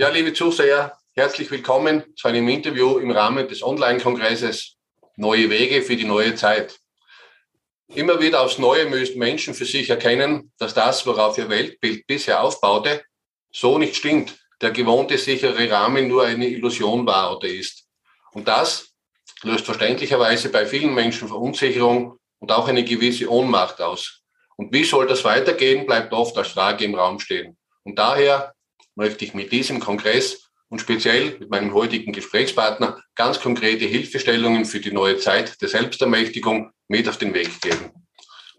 Ja, liebe Zuseher, herzlich willkommen zu einem Interview im Rahmen des Online-Kongresses Neue Wege für die neue Zeit. Immer wieder aufs Neue müssen Menschen für sich erkennen, dass das, worauf ihr Weltbild bisher aufbaute, so nicht stimmt. Der gewohnte sichere Rahmen nur eine Illusion war oder ist. Und das löst verständlicherweise bei vielen Menschen Verunsicherung und auch eine gewisse Ohnmacht aus. Und wie soll das weitergehen, bleibt oft als Frage im Raum stehen. Und daher möchte ich mit diesem Kongress und speziell mit meinem heutigen Gesprächspartner ganz konkrete Hilfestellungen für die neue Zeit der Selbstermächtigung mit auf den Weg geben.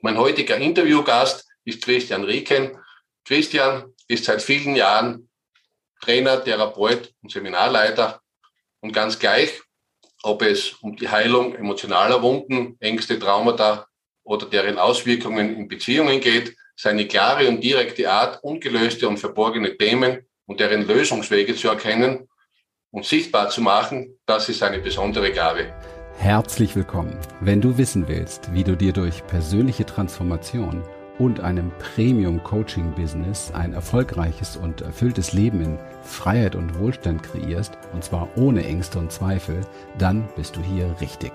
Mein heutiger Interviewgast ist Christian Rieken. Christian ist seit vielen Jahren Trainer, Therapeut und Seminarleiter und ganz gleich, ob es um die Heilung emotionaler Wunden, Ängste, Traumata oder deren Auswirkungen in Beziehungen geht, seine klare und direkte Art, ungelöste und verborgene Themen und deren Lösungswege zu erkennen und sichtbar zu machen, das ist eine besondere Gabe. Herzlich willkommen. Wenn du wissen willst, wie du dir durch persönliche Transformation und einem Premium-Coaching-Business ein erfolgreiches und erfülltes Leben in Freiheit und Wohlstand kreierst, und zwar ohne Ängste und Zweifel, dann bist du hier richtig.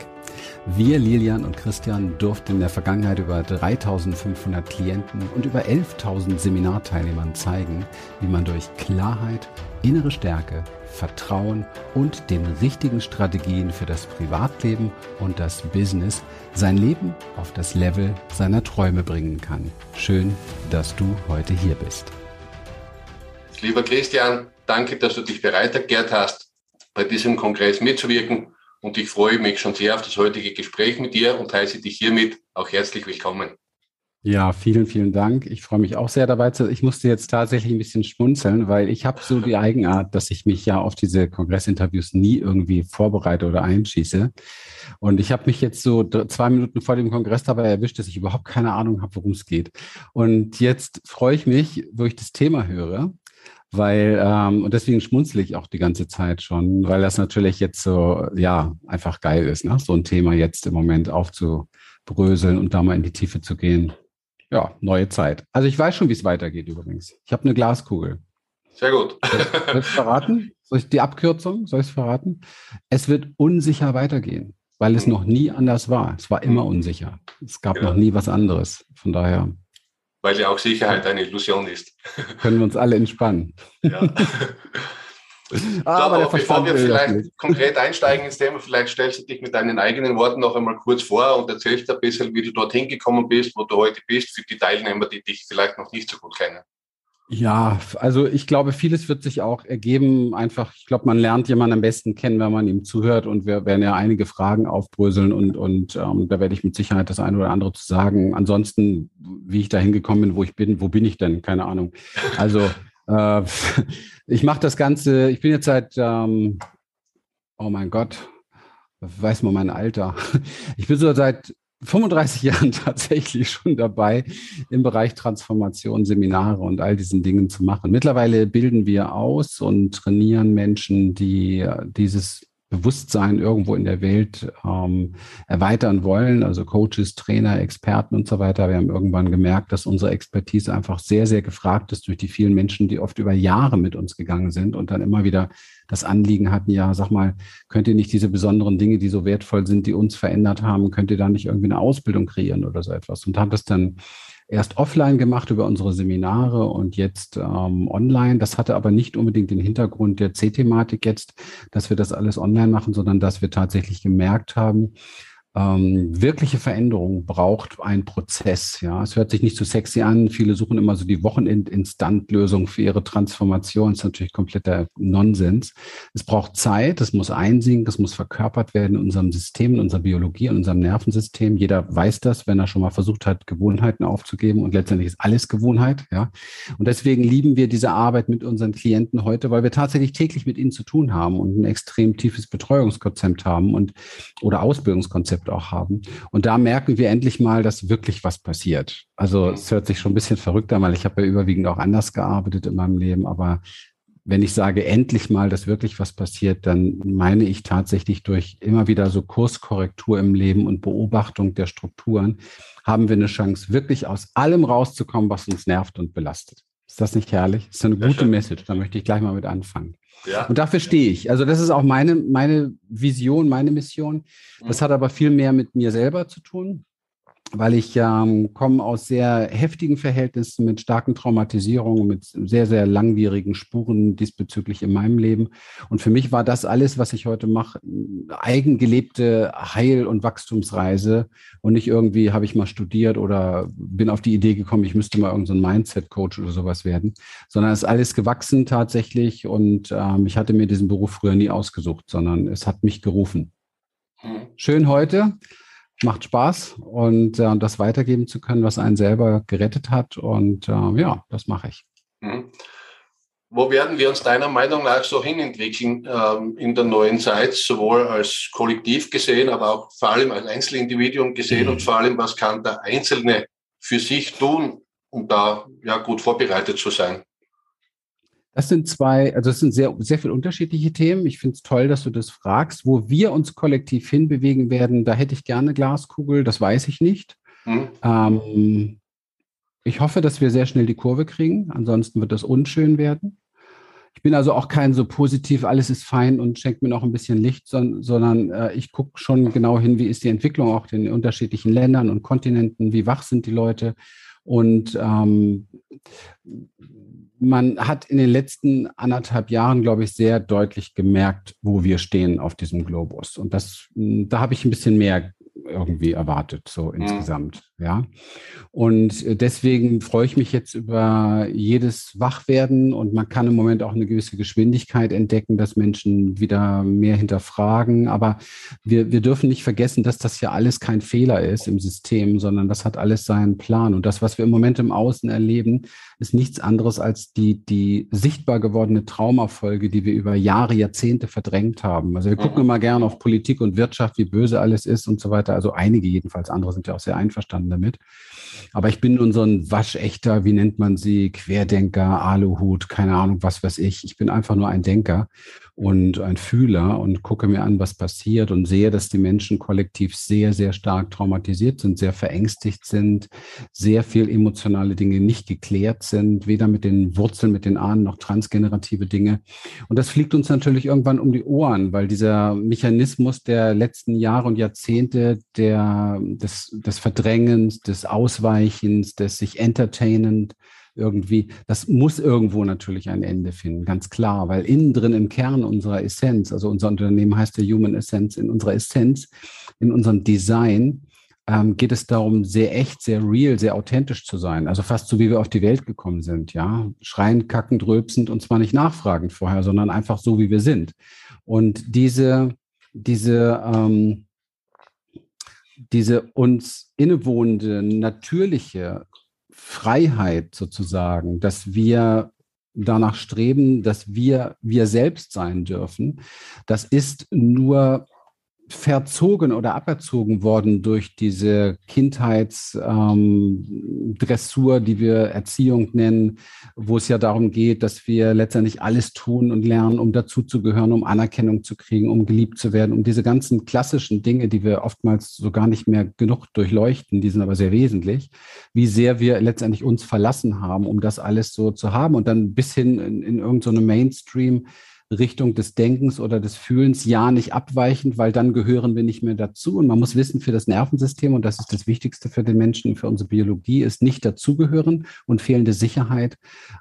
Wir, Lilian und Christian, durften in der Vergangenheit über 3500 Klienten und über 11.000 Seminarteilnehmern zeigen, wie man durch Klarheit, innere Stärke, Vertrauen und den richtigen Strategien für das Privatleben und das Business sein Leben auf das Level seiner Träume bringen kann. Schön, dass du heute hier bist. Lieber Christian, danke, dass du dich bereit erklärt hast, bei diesem Kongress mitzuwirken und ich freue mich schon sehr auf das heutige Gespräch mit dir und heiße dich hiermit auch herzlich willkommen. Ja, vielen, vielen Dank. Ich freue mich auch sehr dabei zu. Ich musste jetzt tatsächlich ein bisschen schmunzeln, weil ich habe so die Eigenart, dass ich mich ja auf diese Kongressinterviews nie irgendwie vorbereite oder einschieße. Und ich habe mich jetzt so zwei Minuten vor dem Kongress dabei erwischt, dass ich überhaupt keine Ahnung habe, worum es geht. Und jetzt freue ich mich, wo ich das Thema höre, weil ähm, und deswegen schmunzle ich auch die ganze Zeit schon, weil das natürlich jetzt so ja einfach geil ist, ne? so ein Thema jetzt im Moment aufzubröseln und da mal in die Tiefe zu gehen ja, neue Zeit. Also ich weiß schon, wie es weitergeht übrigens. Ich habe eine Glaskugel. Sehr gut. Soll ich verraten? Soll ich die Abkürzung? Soll ich es verraten? Es wird unsicher weitergehen, weil es noch nie anders war. Es war immer unsicher. Es gab genau. noch nie was anderes. Von daher. Weil ja auch Sicherheit eine Illusion ist. Können wir uns alle entspannen. Ja. Ah, aber, aber bevor wir vielleicht konkret einsteigen ins Thema, vielleicht stellst du dich mit deinen eigenen Worten noch einmal kurz vor und erzählst ein bisschen, wie du dorthin gekommen bist, wo du heute bist, für die Teilnehmer, die dich vielleicht noch nicht so gut kennen. Ja, also ich glaube, vieles wird sich auch ergeben. Einfach, ich glaube, man lernt jemanden am besten kennen, wenn man ihm zuhört und wir werden ja einige Fragen aufbröseln und, und ähm, da werde ich mit Sicherheit das eine oder andere zu sagen. Ansonsten, wie ich da hingekommen bin, wo ich bin, wo bin ich denn? Keine Ahnung. Also äh, ich mache das Ganze, ich bin jetzt seit, ähm, oh mein Gott, weiß man mein Alter. Ich bin so seit 35 Jahren tatsächlich schon dabei, im Bereich Transformation Seminare und all diesen Dingen zu machen. Mittlerweile bilden wir aus und trainieren Menschen, die dieses Bewusstsein irgendwo in der Welt ähm, erweitern wollen, also Coaches, Trainer, Experten und so weiter. Wir haben irgendwann gemerkt, dass unsere Expertise einfach sehr, sehr gefragt ist durch die vielen Menschen, die oft über Jahre mit uns gegangen sind und dann immer wieder das Anliegen hatten, ja, sag mal, könnt ihr nicht diese besonderen Dinge, die so wertvoll sind, die uns verändert haben, könnt ihr da nicht irgendwie eine Ausbildung kreieren oder so etwas? Und haben das dann erst offline gemacht über unsere Seminare und jetzt ähm, online. Das hatte aber nicht unbedingt den Hintergrund der C-Thematik jetzt, dass wir das alles online machen, sondern dass wir tatsächlich gemerkt haben, ähm, wirkliche Veränderung braucht ein Prozess. Ja, es hört sich nicht so sexy an. Viele suchen immer so die Wochenend-Instant-Lösung für ihre Transformation. Das ist natürlich kompletter Nonsens. Es braucht Zeit. Es muss einsinken. Es muss verkörpert werden in unserem System, in unserer Biologie, in unserem Nervensystem. Jeder weiß das, wenn er schon mal versucht hat, Gewohnheiten aufzugeben. Und letztendlich ist alles Gewohnheit. Ja, und deswegen lieben wir diese Arbeit mit unseren Klienten heute, weil wir tatsächlich täglich mit ihnen zu tun haben und ein extrem tiefes Betreuungskonzept haben und oder Ausbildungskonzept Konzept auch haben. Und da merken wir endlich mal, dass wirklich was passiert. Also es hört sich schon ein bisschen verrückt an, weil ich habe ja überwiegend auch anders gearbeitet in meinem Leben, aber wenn ich sage endlich mal, dass wirklich was passiert, dann meine ich tatsächlich durch immer wieder so Kurskorrektur im Leben und Beobachtung der Strukturen haben wir eine Chance, wirklich aus allem rauszukommen, was uns nervt und belastet. Ist das nicht herrlich? Das ist eine gute Message. Da möchte ich gleich mal mit anfangen. Ja. Und dafür stehe ich. Also das ist auch meine, meine Vision, meine Mission. Das mhm. hat aber viel mehr mit mir selber zu tun weil ich ähm, komme aus sehr heftigen Verhältnissen mit starken Traumatisierungen, mit sehr, sehr langwierigen Spuren diesbezüglich in meinem Leben. Und für mich war das alles, was ich heute mache, eigengelebte Heil- und Wachstumsreise. Und nicht irgendwie habe ich mal studiert oder bin auf die Idee gekommen, ich müsste mal irgendein so Mindset-Coach oder sowas werden, sondern es ist alles gewachsen tatsächlich. Und ähm, ich hatte mir diesen Beruf früher nie ausgesucht, sondern es hat mich gerufen. Hm. Schön heute macht Spaß und äh, das weitergeben zu können, was einen selber gerettet hat. Und äh, ja, das mache ich. Mhm. Wo werden wir uns deiner Meinung nach so hinentwickeln ähm, in der neuen Zeit, sowohl als Kollektiv gesehen, aber auch vor allem als Einzelindividuum gesehen mhm. und vor allem, was kann der Einzelne für sich tun, um da ja gut vorbereitet zu sein? Das sind zwei, also das sind sehr, sehr viele unterschiedliche Themen. Ich finde es toll, dass du das fragst. Wo wir uns kollektiv hinbewegen werden, da hätte ich gerne Glaskugel, das weiß ich nicht. Mhm. Ähm, ich hoffe, dass wir sehr schnell die Kurve kriegen. Ansonsten wird das unschön werden. Ich bin also auch kein so positiv, alles ist fein und schenkt mir noch ein bisschen Licht, sondern, sondern äh, ich gucke schon genau hin, wie ist die Entwicklung auch in den unterschiedlichen Ländern und Kontinenten, wie wach sind die Leute. Und ähm, man hat in den letzten anderthalb Jahren, glaube ich, sehr deutlich gemerkt, wo wir stehen auf diesem Globus. Und das, da habe ich ein bisschen mehr irgendwie erwartet, so mhm. insgesamt. Ja. Und deswegen freue ich mich jetzt über jedes Wachwerden und man kann im Moment auch eine gewisse Geschwindigkeit entdecken, dass Menschen wieder mehr hinterfragen. Aber wir, wir dürfen nicht vergessen, dass das ja alles kein Fehler ist im System, sondern das hat alles seinen Plan. Und das, was wir im Moment im Außen erleben, ist nichts anderes als die, die sichtbar gewordene Traumafolge, die wir über Jahre, Jahrzehnte verdrängt haben. Also wir gucken mhm. immer gerne auf Politik und Wirtschaft, wie böse alles ist und so weiter. Also einige jedenfalls, andere sind ja auch sehr einverstanden damit. Aber ich bin nun so ein waschechter, wie nennt man sie, Querdenker, Aluhut, keine Ahnung, was weiß ich. Ich bin einfach nur ein Denker und ein Fühler und gucke mir an, was passiert und sehe, dass die Menschen kollektiv sehr, sehr stark traumatisiert sind, sehr verängstigt sind, sehr viel emotionale Dinge nicht geklärt sind, weder mit den Wurzeln, mit den Ahnen noch transgenerative Dinge. Und das fliegt uns natürlich irgendwann um die Ohren, weil dieser Mechanismus der letzten Jahre und Jahrzehnte der, des, des Verdrängens, des Ausweichens, des sich entertainend, irgendwie, das muss irgendwo natürlich ein Ende finden, ganz klar, weil innen drin im Kern unserer Essenz, also unser Unternehmen heißt der Human Essence, in unserer Essenz, in unserem Design, ähm, geht es darum, sehr echt, sehr real, sehr authentisch zu sein. Also fast so, wie wir auf die Welt gekommen sind, ja. Schreien, kackend, rülpsend und zwar nicht nachfragend vorher, sondern einfach so, wie wir sind. Und diese, diese, ähm, diese uns innewohnende, natürliche, Freiheit sozusagen, dass wir danach streben, dass wir wir selbst sein dürfen, das ist nur verzogen oder aberzogen worden durch diese Kindheitsdressur, ähm, die wir Erziehung nennen, wo es ja darum geht, dass wir letztendlich alles tun und lernen, um dazuzugehören, um Anerkennung zu kriegen, um geliebt zu werden, um diese ganzen klassischen Dinge, die wir oftmals so gar nicht mehr genug durchleuchten, die sind aber sehr wesentlich, wie sehr wir letztendlich uns verlassen haben, um das alles so zu haben und dann bis hin in, in irgendeine so Mainstream Richtung des Denkens oder des Fühlens, ja nicht abweichend, weil dann gehören wir nicht mehr dazu. Und man muss wissen, für das Nervensystem, und das ist das Wichtigste für den Menschen, für unsere Biologie, ist nicht dazugehören und fehlende Sicherheit,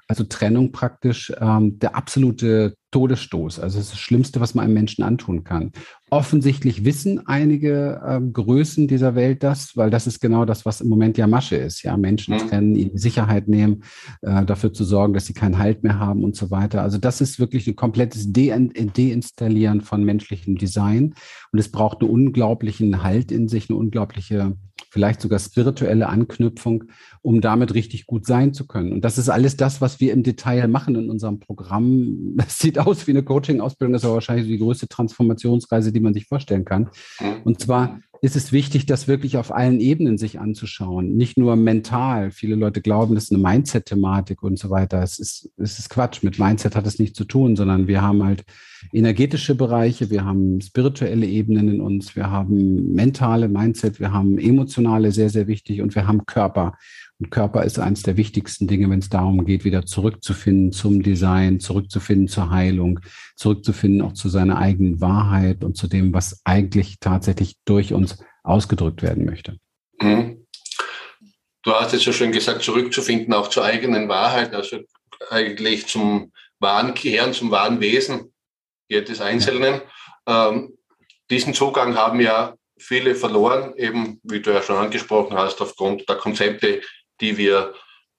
also Trennung praktisch, ähm, der absolute Todesstoß. Also das, ist das Schlimmste, was man einem Menschen antun kann. Offensichtlich wissen einige äh, Größen dieser Welt das, weil das ist genau das, was im Moment ja Masche ist. Ja, Menschen mhm. trennen, ihnen Sicherheit nehmen, äh, dafür zu sorgen, dass sie keinen Halt mehr haben und so weiter. Also das ist wirklich ein komplettes De Deinstallieren von menschlichem Design. Und es braucht einen unglaublichen Halt in sich, eine unglaubliche vielleicht sogar spirituelle Anknüpfung, um damit richtig gut sein zu können. Und das ist alles das, was wir im Detail machen in unserem Programm. Das sieht aus wie eine Coaching-Ausbildung, das ist aber wahrscheinlich die größte Transformationsreise, die man sich vorstellen kann. Mhm. Und zwar ist es wichtig, das wirklich auf allen Ebenen sich anzuschauen. Nicht nur mental. Viele Leute glauben, das ist eine Mindset-Thematik und so weiter. Es ist, es ist Quatsch. Mit Mindset hat es nichts zu tun, sondern wir haben halt energetische Bereiche, wir haben spirituelle Ebenen in uns, wir haben mentale Mindset, wir haben emotionale, sehr, sehr wichtig und wir haben Körper. Und Körper ist eines der wichtigsten Dinge, wenn es darum geht, wieder zurückzufinden zum Design, zurückzufinden zur Heilung, zurückzufinden auch zu seiner eigenen Wahrheit und zu dem, was eigentlich tatsächlich durch uns ausgedrückt werden möchte. Mhm. Du hast jetzt ja schon gesagt, zurückzufinden auch zur eigenen Wahrheit, also eigentlich zum wahren Kern, zum wahren Wesen jedes Einzelnen. Ähm, diesen Zugang haben ja viele verloren, eben wie du ja schon angesprochen hast, aufgrund der Konzepte, die wir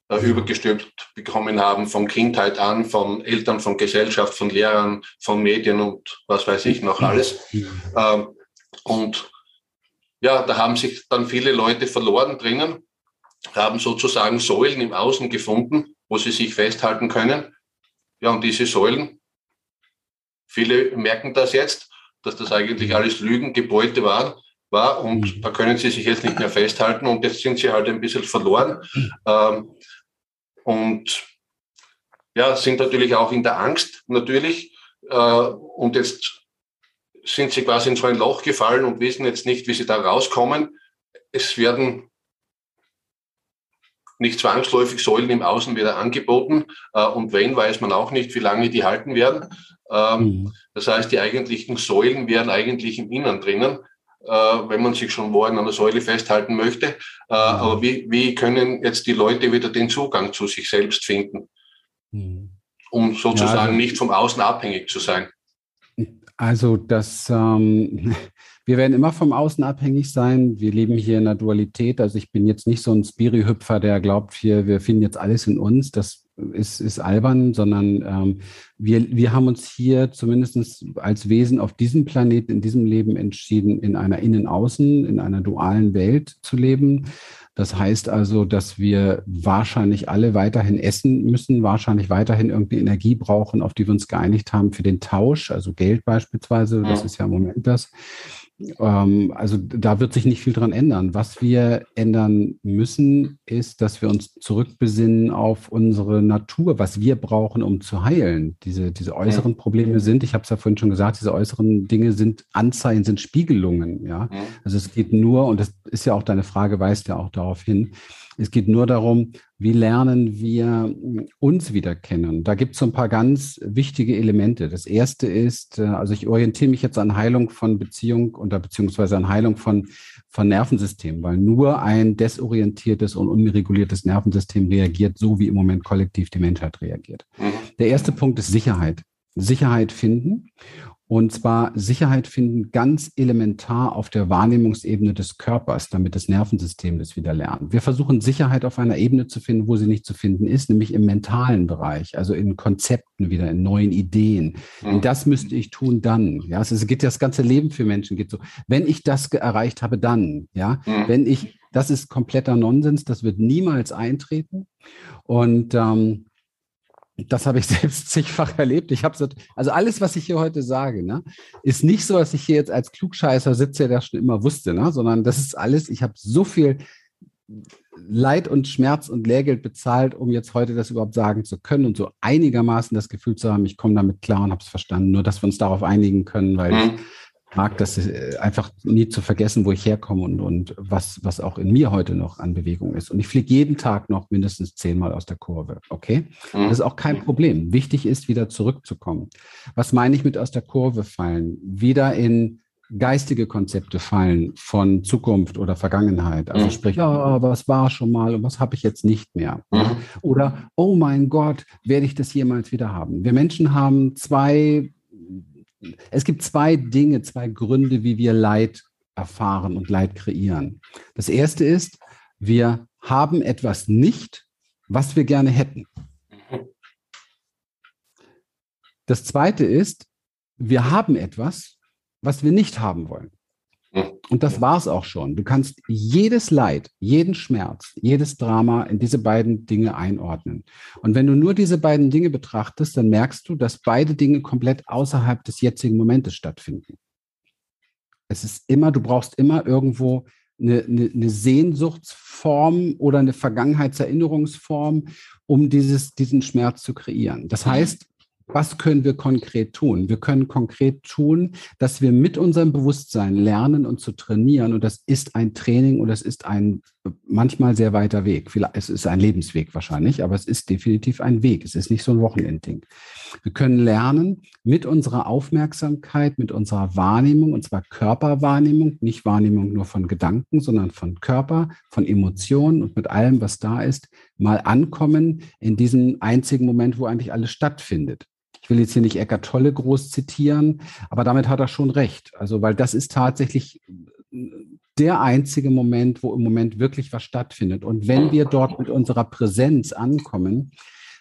äh, übergestülpt bekommen haben, von Kindheit an, von Eltern, von Gesellschaft, von Lehrern, von Medien und was weiß ich noch alles. Ähm, und ja, da haben sich dann viele Leute verloren drinnen, haben sozusagen Säulen im Außen gefunden, wo sie sich festhalten können. Ja, und diese Säulen, viele merken das jetzt, dass das eigentlich alles Lügengebäude waren, war und mhm. da können sie sich jetzt nicht mehr festhalten und jetzt sind sie halt ein bisschen verloren ähm, und ja, sind natürlich auch in der Angst natürlich äh, und jetzt sind sie quasi in so ein Loch gefallen und wissen jetzt nicht, wie sie da rauskommen. Es werden nicht zwangsläufig Säulen im Außen wieder angeboten äh, und wenn, weiß man auch nicht, wie lange die halten werden. Ähm, mhm. Das heißt, die eigentlichen Säulen wären eigentlich im Innern drinnen, wenn man sich schon wo an einer Säule festhalten möchte. Äh, mhm. Aber wie, wie können jetzt die Leute wieder den Zugang zu sich selbst finden, mhm. um sozusagen ja, also, nicht vom Außen abhängig zu sein? Also das, ähm, wir werden immer vom Außen abhängig sein. Wir leben hier in der Dualität. Also ich bin jetzt nicht so ein Spiri-Hüpfer, der glaubt, hier, wir finden jetzt alles in uns. Das ist, ist albern, sondern ähm, wir, wir haben uns hier zumindest als Wesen auf diesem Planeten, in diesem Leben entschieden, in einer Innen-Außen, in einer dualen Welt zu leben. Das heißt also, dass wir wahrscheinlich alle weiterhin essen müssen, wahrscheinlich weiterhin irgendwie Energie brauchen, auf die wir uns geeinigt haben für den Tausch, also Geld beispielsweise. Das ist ja im Moment das. Ähm, also da wird sich nicht viel dran ändern. Was wir ändern müssen, ist, dass wir uns zurückbesinnen auf unsere Natur, was wir brauchen, um zu heilen. Diese, diese äußeren Probleme sind, ich habe es ja vorhin schon gesagt, diese äußeren Dinge sind Anzeigen, sind Spiegelungen. Ja, also es geht nur, und das ist ja auch deine Frage, weist ja auch darauf hin, es geht nur darum, wie lernen wir uns wieder kennen. Da gibt es so ein paar ganz wichtige Elemente. Das erste ist, äh, also ich orientiere mich jetzt an Heilung von Beziehung oder beziehungsweise an Heilung von, von Nervensystemen, weil nur ein desorientiertes und unreguliertes Nervensystem reagiert, so wie im Moment kollektiv die Menschheit reagiert. Mhm. Der erste Punkt ist Sicherheit. Sicherheit finden. Und zwar Sicherheit finden ganz elementar auf der Wahrnehmungsebene des Körpers, damit das Nervensystem das wieder lernt. Wir versuchen Sicherheit auf einer Ebene zu finden, wo sie nicht zu finden ist, nämlich im mentalen Bereich, also in Konzepten wieder, in neuen Ideen. Mhm. Das müsste ich tun dann. Ja, es geht das ganze Leben für Menschen geht so. Wenn ich das erreicht habe, dann. Ja, mhm. wenn ich, das ist kompletter Nonsens. Das wird niemals eintreten. Und ähm, das habe ich selbst zigfach erlebt. Ich habe so, also alles, was ich hier heute sage, ne, ist nicht so, dass ich hier jetzt als Klugscheißer sitze, der schon immer wusste, ne, sondern das ist alles, ich habe so viel Leid und Schmerz und Lehrgeld bezahlt, um jetzt heute das überhaupt sagen zu können und so einigermaßen das Gefühl zu haben, ich komme damit klar und habe es verstanden. Nur, dass wir uns darauf einigen können, weil mhm. ich mag das äh, einfach nie zu vergessen, wo ich herkomme und, und was, was auch in mir heute noch an Bewegung ist. Und ich fliege jeden Tag noch mindestens zehnmal aus der Kurve. Okay? Mhm. Das ist auch kein Problem. Wichtig ist, wieder zurückzukommen. Was meine ich mit aus der Kurve fallen? Wieder in geistige Konzepte fallen von Zukunft oder Vergangenheit. Also mhm. sprich, ja, was war schon mal und was habe ich jetzt nicht mehr? Mhm. Oder, oh mein Gott, werde ich das jemals wieder haben? Wir Menschen haben zwei es gibt zwei Dinge, zwei Gründe, wie wir Leid erfahren und Leid kreieren. Das erste ist, wir haben etwas nicht, was wir gerne hätten. Das zweite ist, wir haben etwas, was wir nicht haben wollen. Und das war es auch schon. Du kannst jedes Leid, jeden Schmerz, jedes Drama in diese beiden Dinge einordnen. Und wenn du nur diese beiden Dinge betrachtest, dann merkst du, dass beide Dinge komplett außerhalb des jetzigen Momentes stattfinden. Es ist immer, du brauchst immer irgendwo eine, eine, eine Sehnsuchtsform oder eine Vergangenheitserinnerungsform, um dieses, diesen Schmerz zu kreieren. Das heißt, was können wir konkret tun? Wir können konkret tun, dass wir mit unserem Bewusstsein lernen und zu trainieren. Und das ist ein Training und das ist ein manchmal sehr weiter Weg. Es ist ein Lebensweg wahrscheinlich, aber es ist definitiv ein Weg. Es ist nicht so ein Wochenendding. Wir können lernen mit unserer Aufmerksamkeit, mit unserer Wahrnehmung, und zwar Körperwahrnehmung, nicht Wahrnehmung nur von Gedanken, sondern von Körper, von Emotionen und mit allem, was da ist, mal ankommen in diesem einzigen Moment, wo eigentlich alles stattfindet. Ich will jetzt hier nicht Eckart Tolle groß zitieren, aber damit hat er schon recht. Also, weil das ist tatsächlich der einzige Moment, wo im Moment wirklich was stattfindet. Und wenn wir dort mit unserer Präsenz ankommen,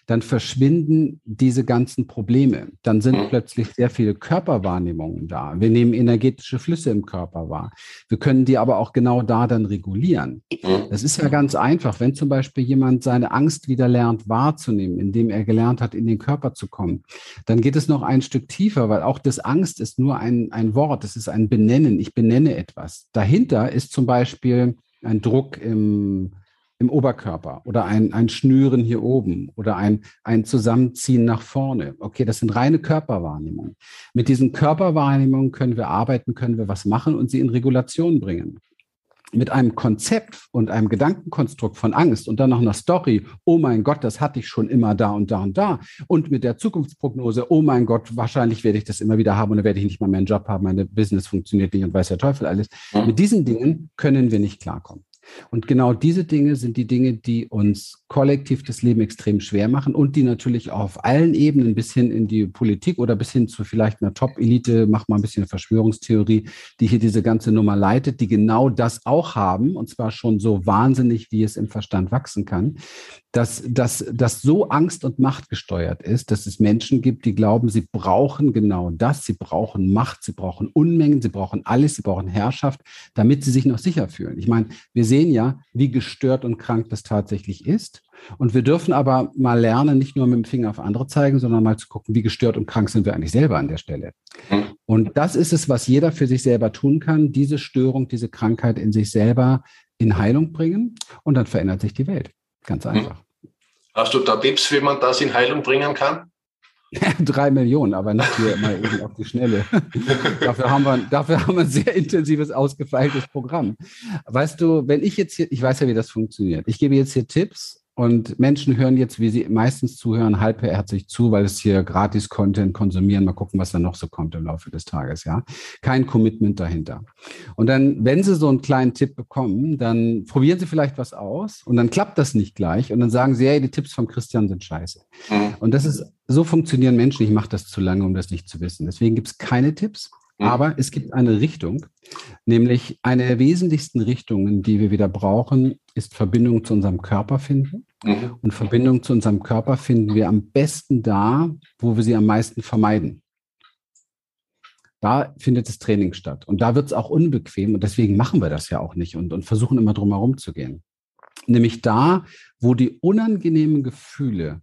dann verschwinden diese ganzen Probleme. Dann sind mhm. plötzlich sehr viele Körperwahrnehmungen da. Wir nehmen energetische Flüsse im Körper wahr. Wir können die aber auch genau da dann regulieren. Mhm. Das ist ja ganz einfach. Wenn zum Beispiel jemand seine Angst wieder lernt wahrzunehmen, indem er gelernt hat, in den Körper zu kommen, dann geht es noch ein Stück tiefer, weil auch das Angst ist nur ein, ein Wort. Es ist ein Benennen. Ich benenne etwas. Dahinter ist zum Beispiel ein Druck im im Oberkörper oder ein, ein Schnüren hier oben oder ein, ein Zusammenziehen nach vorne. Okay, das sind reine Körperwahrnehmungen. Mit diesen Körperwahrnehmungen können wir arbeiten, können wir was machen und sie in Regulation bringen. Mit einem Konzept und einem Gedankenkonstrukt von Angst und dann noch einer Story, oh mein Gott, das hatte ich schon immer da und da und da. Und mit der Zukunftsprognose, oh mein Gott, wahrscheinlich werde ich das immer wieder haben und dann werde ich nicht mal mehr einen Job haben, meine Business funktioniert nicht und weiß der Teufel alles. Mit diesen Dingen können wir nicht klarkommen. Und genau diese Dinge sind die Dinge, die uns kollektiv das Leben extrem schwer machen und die natürlich auf allen Ebenen bis hin in die Politik oder bis hin zu vielleicht einer Top-Elite, mach mal ein bisschen Verschwörungstheorie, die hier diese ganze Nummer leitet, die genau das auch haben und zwar schon so wahnsinnig, wie es im Verstand wachsen kann, dass das dass so Angst und Macht gesteuert ist, dass es Menschen gibt, die glauben, sie brauchen genau das, sie brauchen Macht, sie brauchen Unmengen, sie brauchen alles, sie brauchen Herrschaft, damit sie sich noch sicher fühlen. Ich meine, wir sehen ja, wie gestört und krank das tatsächlich ist. Und wir dürfen aber mal lernen, nicht nur mit dem Finger auf andere zeigen, sondern mal zu gucken, wie gestört und krank sind wir eigentlich selber an der Stelle. Und das ist es, was jeder für sich selber tun kann, diese Störung, diese Krankheit in sich selber in Heilung bringen und dann verändert sich die Welt. Ganz einfach. Hast du da Tipps, wie man das in Heilung bringen kann? Drei Millionen, aber nicht hier mal eben auf die Schnelle. dafür, haben wir, dafür haben wir ein sehr intensives, ausgefeiltes Programm. Weißt du, wenn ich jetzt hier, ich weiß ja, wie das funktioniert. Ich gebe jetzt hier Tipps und Menschen hören jetzt, wie sie meistens zuhören, halbherzig zu, weil es hier gratis Content konsumieren. Mal gucken, was da noch so kommt im Laufe des Tages, ja. Kein Commitment dahinter. Und dann, wenn sie so einen kleinen Tipp bekommen, dann probieren sie vielleicht was aus und dann klappt das nicht gleich und dann sagen sie, hey, die Tipps von Christian sind scheiße. Mhm. Und das ist, so funktionieren Menschen. Ich mache das zu lange, um das nicht zu wissen. Deswegen gibt es keine Tipps. Mhm. Aber es gibt eine Richtung, nämlich eine der wesentlichsten Richtungen, die wir wieder brauchen, ist Verbindung zu unserem Körper finden. Mhm. Und Verbindung zu unserem Körper finden wir am besten da, wo wir sie am meisten vermeiden. Da findet das Training statt. Und da wird es auch unbequem. Und deswegen machen wir das ja auch nicht und, und versuchen immer drum herum zu gehen. Nämlich da, wo die unangenehmen Gefühle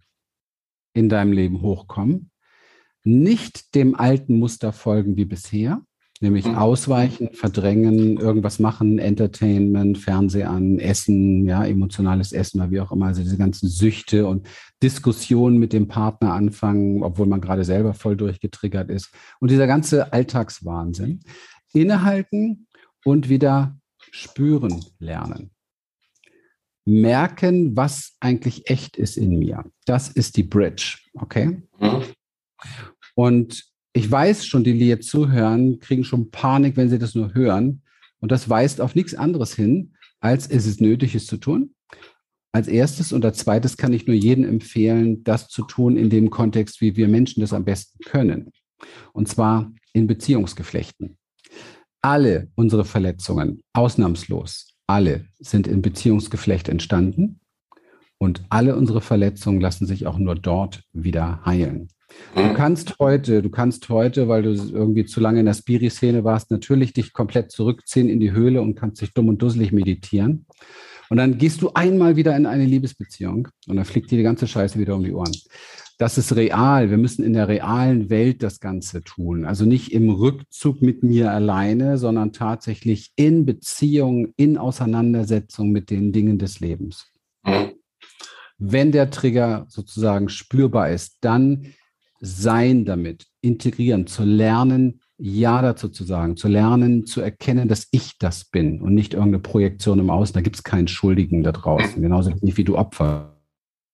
in deinem Leben hochkommen, nicht dem alten Muster folgen wie bisher, nämlich mhm. ausweichen, verdrängen, irgendwas machen, Entertainment, Fernseh an, Essen, ja, emotionales Essen oder wie auch immer, also diese ganzen Süchte und Diskussionen mit dem Partner anfangen, obwohl man gerade selber voll durchgetriggert ist und dieser ganze Alltagswahnsinn. Innehalten und wieder spüren lernen. Merken, was eigentlich echt ist in mir. Das ist die Bridge, okay? Mhm. Und ich weiß schon, die, die jetzt zuhören, kriegen schon Panik, wenn sie das nur hören. Und das weist auf nichts anderes hin, als es ist nötig, es zu tun. Als erstes und als zweites kann ich nur jedem empfehlen, das zu tun in dem Kontext, wie wir Menschen das am besten können. Und zwar in Beziehungsgeflechten. Alle unsere Verletzungen, ausnahmslos, alle sind in Beziehungsgeflecht entstanden. Und alle unsere Verletzungen lassen sich auch nur dort wieder heilen. Du mhm. kannst heute, du kannst heute, weil du irgendwie zu lange in der Spiri-Szene warst, natürlich dich komplett zurückziehen in die Höhle und kannst dich dumm und dusselig meditieren. Und dann gehst du einmal wieder in eine Liebesbeziehung und dann fliegt dir die ganze Scheiße wieder um die Ohren. Das ist real. Wir müssen in der realen Welt das Ganze tun. Also nicht im Rückzug mit mir alleine, sondern tatsächlich in Beziehung, in Auseinandersetzung mit den Dingen des Lebens. Mhm. Wenn der Trigger sozusagen spürbar ist, dann sein damit, integrieren, zu lernen, Ja dazu zu sagen, zu lernen, zu erkennen, dass ich das bin und nicht irgendeine Projektion im Außen. Da gibt es keinen Schuldigen da draußen, genauso nicht wie du Opfer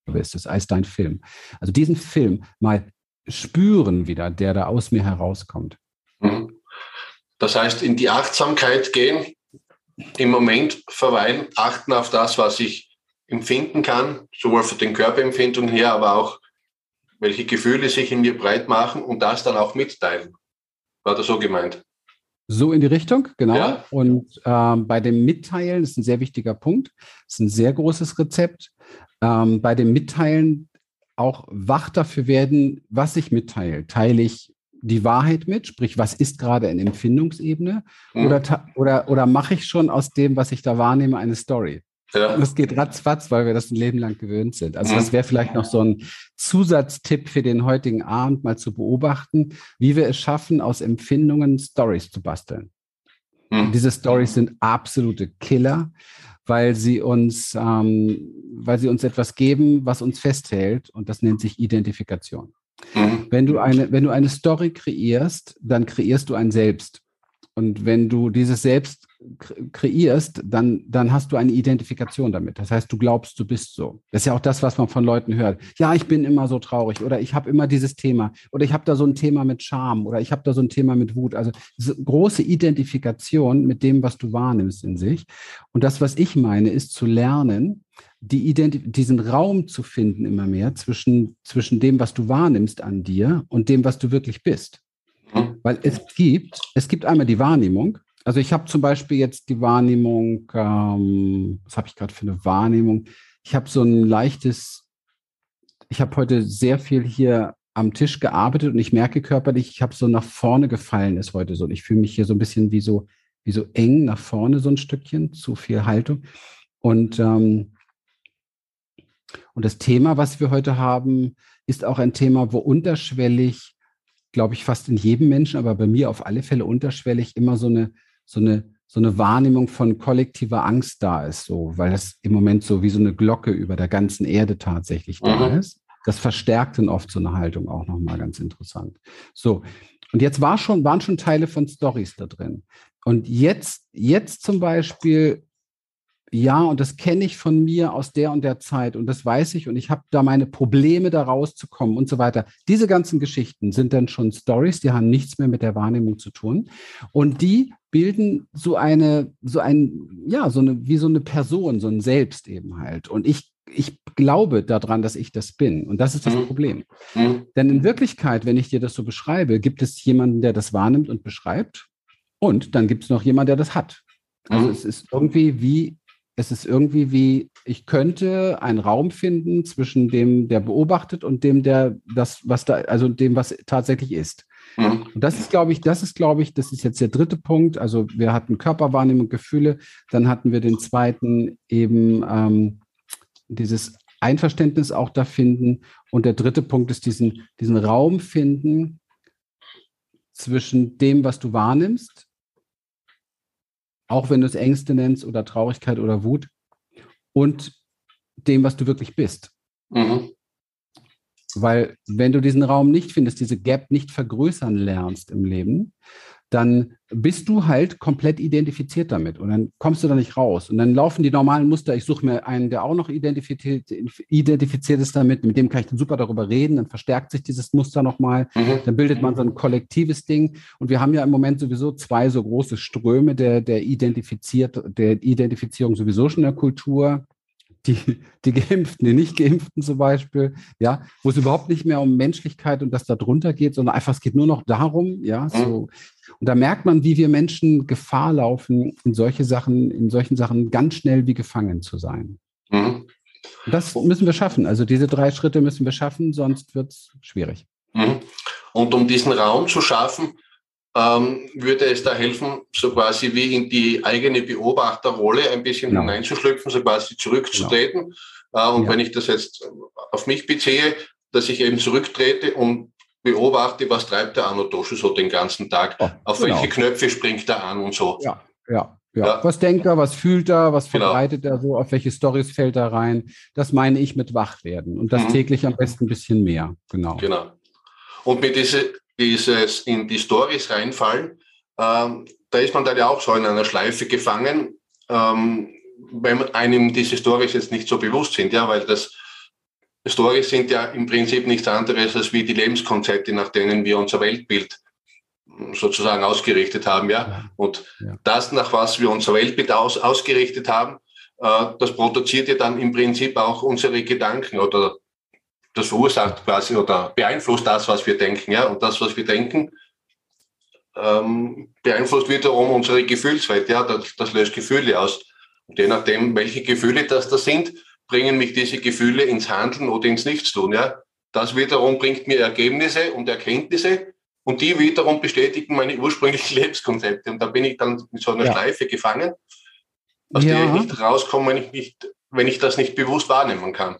bist. Das ist dein Film. Also diesen Film mal spüren wieder, der da aus mir herauskommt. Mhm. Das heißt, in die Achtsamkeit gehen, im Moment verweilen, achten auf das, was ich empfinden kann, sowohl von den Körperempfindungen her, aber auch welche Gefühle sich in mir breit machen und das dann auch mitteilen. War das so gemeint? So in die Richtung, genau. Ja. Und ähm, bei dem Mitteilen ist ein sehr wichtiger Punkt. Ist ein sehr großes Rezept. Ähm, bei dem Mitteilen auch wach dafür werden, was ich mitteile. Teile ich die Wahrheit mit, sprich, was ist gerade in Empfindungsebene? Mhm. Oder, oder, oder mache ich schon aus dem, was ich da wahrnehme, eine Story? Ja. Das geht ratzfatz, weil wir das ein Leben lang gewöhnt sind. Also das wäre vielleicht noch so ein Zusatztipp für den heutigen Abend, mal zu beobachten, wie wir es schaffen, aus Empfindungen Stories zu basteln. Mhm. Diese Stories sind absolute Killer, weil sie uns, ähm, weil sie uns etwas geben, was uns festhält, und das nennt sich Identifikation. Mhm. Wenn du eine, wenn du eine Story kreierst, dann kreierst du ein Selbst. Und wenn du dieses Selbst kreierst, dann, dann hast du eine Identifikation damit. Das heißt, du glaubst, du bist so. Das ist ja auch das, was man von Leuten hört. Ja, ich bin immer so traurig oder ich habe immer dieses Thema oder ich habe da so ein Thema mit Scham oder ich habe da so ein Thema mit Wut. Also große Identifikation mit dem, was du wahrnimmst in sich. Und das, was ich meine, ist zu lernen, die diesen Raum zu finden immer mehr zwischen, zwischen dem, was du wahrnimmst an dir und dem, was du wirklich bist. Mhm. Weil es gibt, es gibt einmal die Wahrnehmung, also ich habe zum Beispiel jetzt die Wahrnehmung, ähm, was habe ich gerade für eine Wahrnehmung? Ich habe so ein leichtes, ich habe heute sehr viel hier am Tisch gearbeitet und ich merke körperlich, ich habe so nach vorne gefallen ist heute so. Und ich fühle mich hier so ein bisschen wie so, wie so eng nach vorne so ein Stückchen, zu viel Haltung. Und, ähm, und das Thema, was wir heute haben, ist auch ein Thema, wo unterschwellig, glaube ich, fast in jedem Menschen, aber bei mir auf alle Fälle unterschwellig immer so eine, so eine, so eine Wahrnehmung von kollektiver Angst da ist, so, weil das im Moment so wie so eine Glocke über der ganzen Erde tatsächlich da mhm. ist. Das verstärkt dann oft so eine Haltung auch nochmal ganz interessant. So. Und jetzt war schon, waren schon Teile von Stories da drin. Und jetzt, jetzt zum Beispiel ja, und das kenne ich von mir aus der und der Zeit und das weiß ich und ich habe da meine Probleme, da rauszukommen und so weiter. Diese ganzen Geschichten sind dann schon Stories, die haben nichts mehr mit der Wahrnehmung zu tun und die bilden so eine, so ein, ja, so eine, wie so eine Person, so ein Selbst eben halt. Und ich, ich glaube daran, dass ich das bin. Und das ist das mhm. Problem. Mhm. Denn in Wirklichkeit, wenn ich dir das so beschreibe, gibt es jemanden, der das wahrnimmt und beschreibt. Und dann gibt es noch jemanden, der das hat. Also mhm. es ist irgendwie wie es ist irgendwie wie, ich könnte einen Raum finden zwischen dem, der beobachtet und dem, der das, was da, also dem, was tatsächlich ist. Mhm. Und das ist, glaube ich, das ist, glaube ich, das ist jetzt der dritte Punkt. Also wir hatten Körperwahrnehmung, Gefühle, dann hatten wir den zweiten eben ähm, dieses Einverständnis auch da finden. Und der dritte Punkt ist diesen, diesen Raum finden zwischen dem, was du wahrnimmst auch wenn du es Ängste nennst oder Traurigkeit oder Wut, und dem, was du wirklich bist. Mhm. Weil wenn du diesen Raum nicht findest, diese Gap nicht vergrößern lernst im Leben, dann bist du halt komplett identifiziert damit und dann kommst du da nicht raus. Und dann laufen die normalen Muster. Ich suche mir einen, der auch noch identifiziert, identifiziert ist damit, mit dem kann ich dann super darüber reden, dann verstärkt sich dieses Muster nochmal, mhm. dann bildet man so ein kollektives Ding. Und wir haben ja im Moment sowieso zwei so große Ströme der, der identifiziert, der Identifizierung sowieso schon in der Kultur die, die Geimpften, die Nicht-Geimpften zum Beispiel, ja, wo es überhaupt nicht mehr um Menschlichkeit und das da drunter geht, sondern einfach, es geht nur noch darum, ja, so. Und da merkt man, wie wir Menschen Gefahr laufen, in solche Sachen, in solchen Sachen ganz schnell wie gefangen zu sein. Mhm. Das müssen wir schaffen. Also diese drei Schritte müssen wir schaffen, sonst wird es schwierig. Mhm. Und um diesen Raum zu schaffen, ähm, würde es da helfen, so quasi wie in die eigene Beobachterrolle ein bisschen genau. hineinzuschlüpfen, so quasi zurückzutreten. Genau. Äh, und ja. wenn ich das jetzt auf mich beziehe, dass ich eben zurücktrete und beobachte, was treibt der Anotosche so den ganzen Tag, oh, auf genau. welche Knöpfe springt er an und so. Ja, ja. Ja. ja. Was denkt er, was fühlt er, was genau. verbreitet genau. er so, auf welche Stories fällt er rein? Das meine ich mit Wachwerden und das mhm. täglich am besten ein bisschen mehr. Genau. Genau. Und mit diese, dieses in die Stories reinfallen, ähm, da ist man dann ja auch so in einer Schleife gefangen, ähm, wenn einem diese Stories jetzt nicht so bewusst sind, ja, weil das Stories sind ja im Prinzip nichts anderes als wie die Lebenskonzepte, nach denen wir unser Weltbild sozusagen ausgerichtet haben, ja. Und ja. das, nach was wir unser Weltbild aus, ausgerichtet haben, äh, das produziert ja dann im Prinzip auch unsere Gedanken oder das verursacht quasi oder beeinflusst das, was wir denken, ja. Und das, was wir denken, ähm, beeinflusst wiederum unsere Gefühlswelt, ja. Das, das löst Gefühle aus. Und je nachdem, welche Gefühle das da sind, bringen mich diese Gefühle ins Handeln oder ins Nichtstun, ja. Das wiederum bringt mir Ergebnisse und Erkenntnisse, und die wiederum bestätigen meine ursprünglichen Lebenskonzepte. Und da bin ich dann mit so einer ja. Schleife gefangen, aus ja. der ich nicht rauskomme, wenn ich, nicht, wenn ich das nicht bewusst wahrnehmen kann.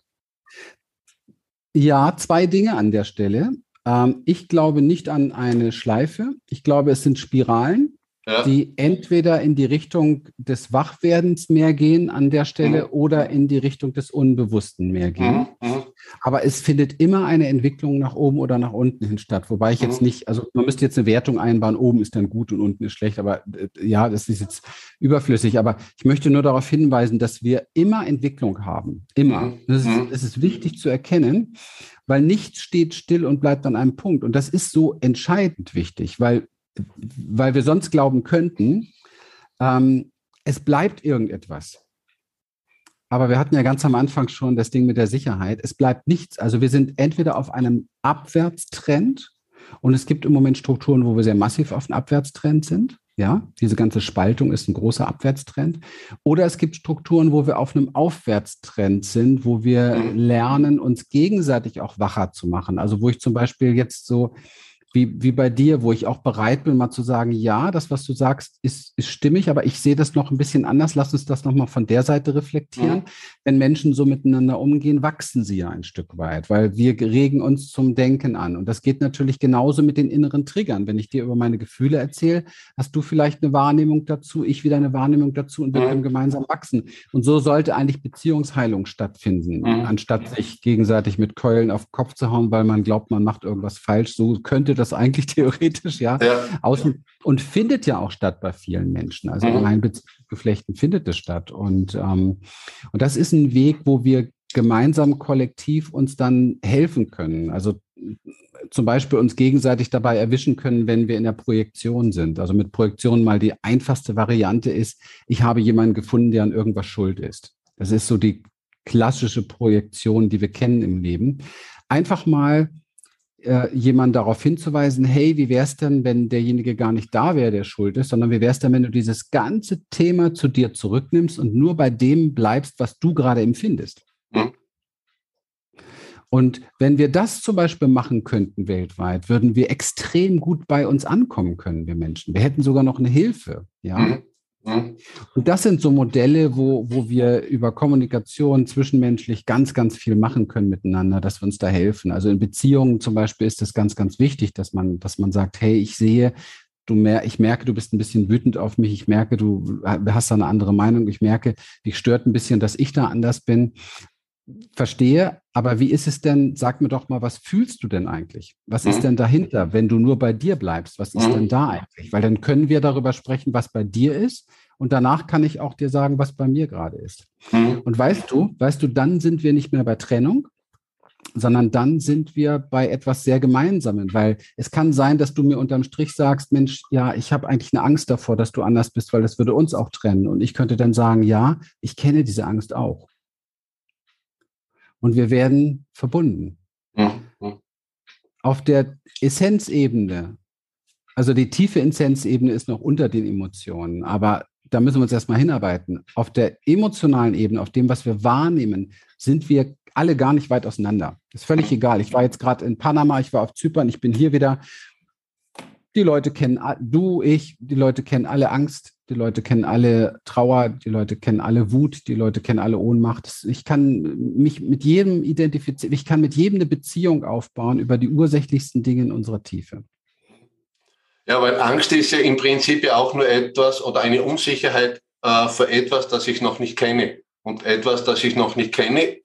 Ja, zwei Dinge an der Stelle. Ähm, ich glaube nicht an eine Schleife. Ich glaube, es sind Spiralen ja. die entweder in die Richtung des Wachwerdens mehr gehen an der Stelle mhm. oder in die Richtung des Unbewussten mehr gehen. Mhm. mhm. Aber es findet immer eine Entwicklung nach oben oder nach unten hin statt. Wobei ich mhm. jetzt nicht, also man müsste jetzt eine Wertung einbauen, oben ist dann gut und unten ist schlecht. Aber äh, ja, das ist jetzt überflüssig. Aber ich möchte nur darauf hinweisen, dass wir immer Entwicklung haben. Immer. Mhm. Ist, mhm. es ist wichtig zu erkennen, weil nichts steht still und bleibt an einem Punkt. Und das ist so entscheidend wichtig, weil weil wir sonst glauben könnten, ähm, es bleibt irgendetwas. Aber wir hatten ja ganz am Anfang schon das Ding mit der Sicherheit. Es bleibt nichts. Also wir sind entweder auf einem Abwärtstrend und es gibt im Moment Strukturen, wo wir sehr massiv auf einem Abwärtstrend sind. Ja, diese ganze Spaltung ist ein großer Abwärtstrend. Oder es gibt Strukturen, wo wir auf einem Aufwärtstrend sind, wo wir mhm. lernen, uns gegenseitig auch wacher zu machen. Also wo ich zum Beispiel jetzt so wie, wie bei dir, wo ich auch bereit bin, mal zu sagen, ja, das, was du sagst, ist, ist stimmig, aber ich sehe das noch ein bisschen anders. Lass uns das nochmal von der Seite reflektieren. Mhm. Wenn Menschen so miteinander umgehen, wachsen sie ja ein Stück weit, weil wir regen uns zum Denken an. Und das geht natürlich genauso mit den inneren Triggern. Wenn ich dir über meine Gefühle erzähle, hast du vielleicht eine Wahrnehmung dazu, ich wieder eine Wahrnehmung dazu und wir mhm. können gemeinsam wachsen. Und so sollte eigentlich Beziehungsheilung stattfinden, mhm. anstatt sich gegenseitig mit Keulen auf den Kopf zu hauen, weil man glaubt, man macht irgendwas falsch. So könnte das eigentlich theoretisch, ja. ja. Außen, und findet ja auch statt bei vielen Menschen. Also mhm. in meinen Beziehungsgeflechten findet es statt. Und, ähm, und das ist ein Weg, wo wir gemeinsam kollektiv uns dann helfen können. Also zum Beispiel uns gegenseitig dabei erwischen können, wenn wir in der Projektion sind. Also mit Projektion mal die einfachste Variante ist, ich habe jemanden gefunden, der an irgendwas schuld ist. Das ist so die klassische Projektion, die wir kennen im Leben. Einfach mal äh, jemanden darauf hinzuweisen, hey, wie wäre es denn, wenn derjenige gar nicht da wäre, der schuld ist, sondern wie wäre es denn, wenn du dieses ganze Thema zu dir zurücknimmst und nur bei dem bleibst, was du gerade empfindest? Mhm. Und wenn wir das zum Beispiel machen könnten weltweit, würden wir extrem gut bei uns ankommen können, wir Menschen. Wir hätten sogar noch eine Hilfe, ja. Mhm. Und das sind so Modelle, wo, wo wir über Kommunikation zwischenmenschlich ganz, ganz viel machen können miteinander, dass wir uns da helfen. Also in Beziehungen zum Beispiel ist es ganz, ganz wichtig, dass man, dass man sagt, hey, ich sehe, du mer ich merke, du bist ein bisschen wütend auf mich, ich merke, du hast da eine andere Meinung, ich merke, dich stört ein bisschen, dass ich da anders bin verstehe, aber wie ist es denn, sag mir doch mal, was fühlst du denn eigentlich? Was mhm. ist denn dahinter, wenn du nur bei dir bleibst? Was ist mhm. denn da eigentlich? Weil dann können wir darüber sprechen, was bei dir ist und danach kann ich auch dir sagen, was bei mir gerade ist. Mhm. Und weißt du, weißt du, dann sind wir nicht mehr bei Trennung, sondern dann sind wir bei etwas sehr Gemeinsamen, weil es kann sein, dass du mir unterm Strich sagst, Mensch, ja, ich habe eigentlich eine Angst davor, dass du anders bist, weil das würde uns auch trennen. Und ich könnte dann sagen, ja, ich kenne diese Angst auch und wir werden verbunden. Mhm. Auf der Essenzebene, also die tiefe Essenzebene ist noch unter den Emotionen, aber da müssen wir uns erstmal hinarbeiten. Auf der emotionalen Ebene, auf dem, was wir wahrnehmen, sind wir alle gar nicht weit auseinander. ist völlig egal. Ich war jetzt gerade in Panama, ich war auf Zypern, ich bin hier wieder. Die Leute kennen, du, ich, die Leute kennen alle Angst, die Leute kennen alle Trauer, die Leute kennen alle Wut, die Leute kennen alle Ohnmacht. Ich kann mich mit jedem identifizieren, ich kann mit jedem eine Beziehung aufbauen über die ursächlichsten Dinge in unserer Tiefe. Ja, weil Angst ist ja im Prinzip ja auch nur etwas oder eine Unsicherheit äh, für etwas, das ich noch nicht kenne. Und etwas, das ich noch nicht kenne,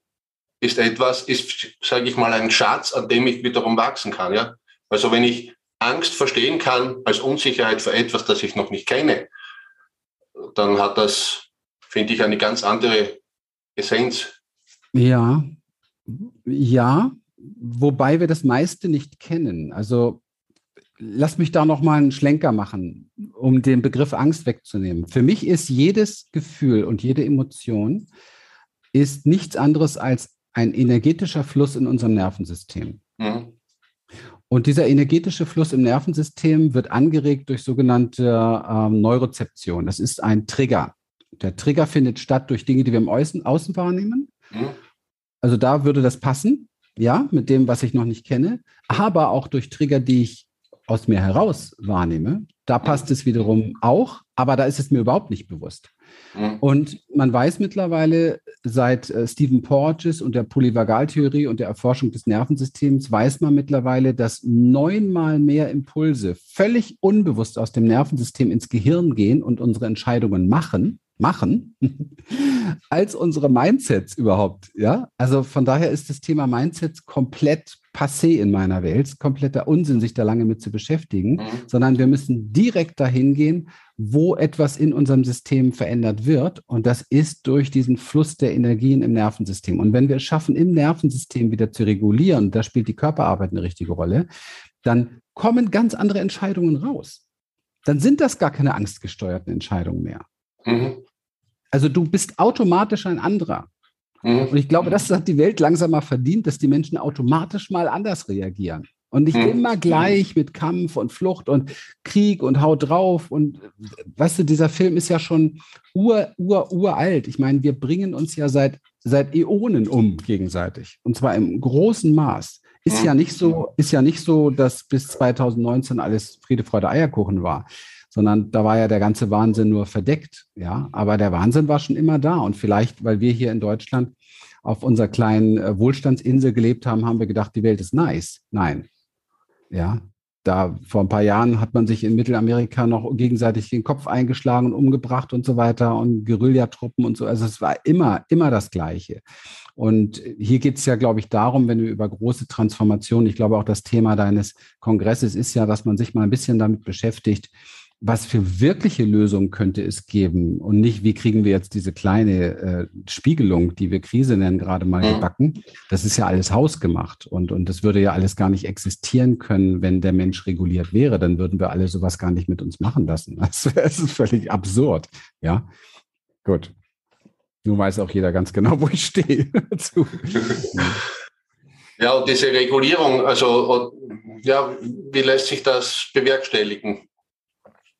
ist etwas, ist, sage ich mal, ein Schatz, an dem ich wiederum wachsen kann. Ja? Also wenn ich Angst verstehen kann als Unsicherheit für etwas, das ich noch nicht kenne, dann hat das, finde ich, eine ganz andere Essenz. Ja, ja, wobei wir das meiste nicht kennen. Also lass mich da noch mal einen Schlenker machen, um den Begriff Angst wegzunehmen. Für mich ist jedes Gefühl und jede Emotion ist nichts anderes als ein energetischer Fluss in unserem Nervensystem. Mhm. Und dieser energetische Fluss im Nervensystem wird angeregt durch sogenannte ähm, Neurozeption. Das ist ein Trigger. Der Trigger findet statt durch Dinge, die wir im Außen, Außen wahrnehmen. Mhm. Also da würde das passen, ja, mit dem, was ich noch nicht kenne, aber auch durch Trigger, die ich aus mir heraus wahrnehme. Da passt es wiederum auch, aber da ist es mir überhaupt nicht bewusst. Mhm. Und man weiß mittlerweile seit äh, Stephen Porges und der Polyvagaltheorie und der Erforschung des Nervensystems, weiß man mittlerweile, dass neunmal mehr Impulse völlig unbewusst aus dem Nervensystem ins Gehirn gehen und unsere Entscheidungen machen, machen, als unsere Mindsets überhaupt. Ja, also von daher ist das Thema Mindsets komplett passé in meiner Welt, kompletter Unsinn, sich da lange mit zu beschäftigen, mhm. sondern wir müssen direkt dahin gehen, wo etwas in unserem System verändert wird. Und das ist durch diesen Fluss der Energien im Nervensystem. Und wenn wir es schaffen, im Nervensystem wieder zu regulieren, da spielt die Körperarbeit eine richtige Rolle, dann kommen ganz andere Entscheidungen raus. Dann sind das gar keine angstgesteuerten Entscheidungen mehr. Mhm. Also du bist automatisch ein anderer. Mhm. Und ich glaube, das hat die Welt langsam mal verdient, dass die Menschen automatisch mal anders reagieren. Und nicht mhm. immer gleich mit Kampf und Flucht und Krieg und Haut drauf. Und weißt du, dieser Film ist ja schon ur, ur, uralt. Ich meine, wir bringen uns ja seit, seit Äonen um gegenseitig. Und zwar im großen Maß. Ist ja nicht so, ist ja nicht so, dass bis 2019 alles Friede, Freude, Eierkuchen war sondern da war ja der ganze Wahnsinn nur verdeckt, ja. Aber der Wahnsinn war schon immer da und vielleicht, weil wir hier in Deutschland auf unserer kleinen äh, Wohlstandsinsel gelebt haben, haben wir gedacht, die Welt ist nice. Nein, ja. Da vor ein paar Jahren hat man sich in Mittelamerika noch gegenseitig den Kopf eingeschlagen und umgebracht und so weiter und Guerillatruppen und so. Also es war immer, immer das Gleiche. Und hier geht es ja, glaube ich, darum, wenn wir über große Transformationen, ich glaube auch das Thema deines Kongresses ist ja, dass man sich mal ein bisschen damit beschäftigt, was für wirkliche Lösungen könnte es geben und nicht, wie kriegen wir jetzt diese kleine äh, Spiegelung, die wir Krise nennen, gerade mal mhm. gebacken. Das ist ja alles hausgemacht und, und das würde ja alles gar nicht existieren können, wenn der Mensch reguliert wäre. Dann würden wir alle sowas gar nicht mit uns machen lassen. Das, das ist völlig absurd. Ja, gut. Nun weiß auch jeder ganz genau, wo ich stehe. ja, und diese Regulierung, also ja, wie lässt sich das bewerkstelligen?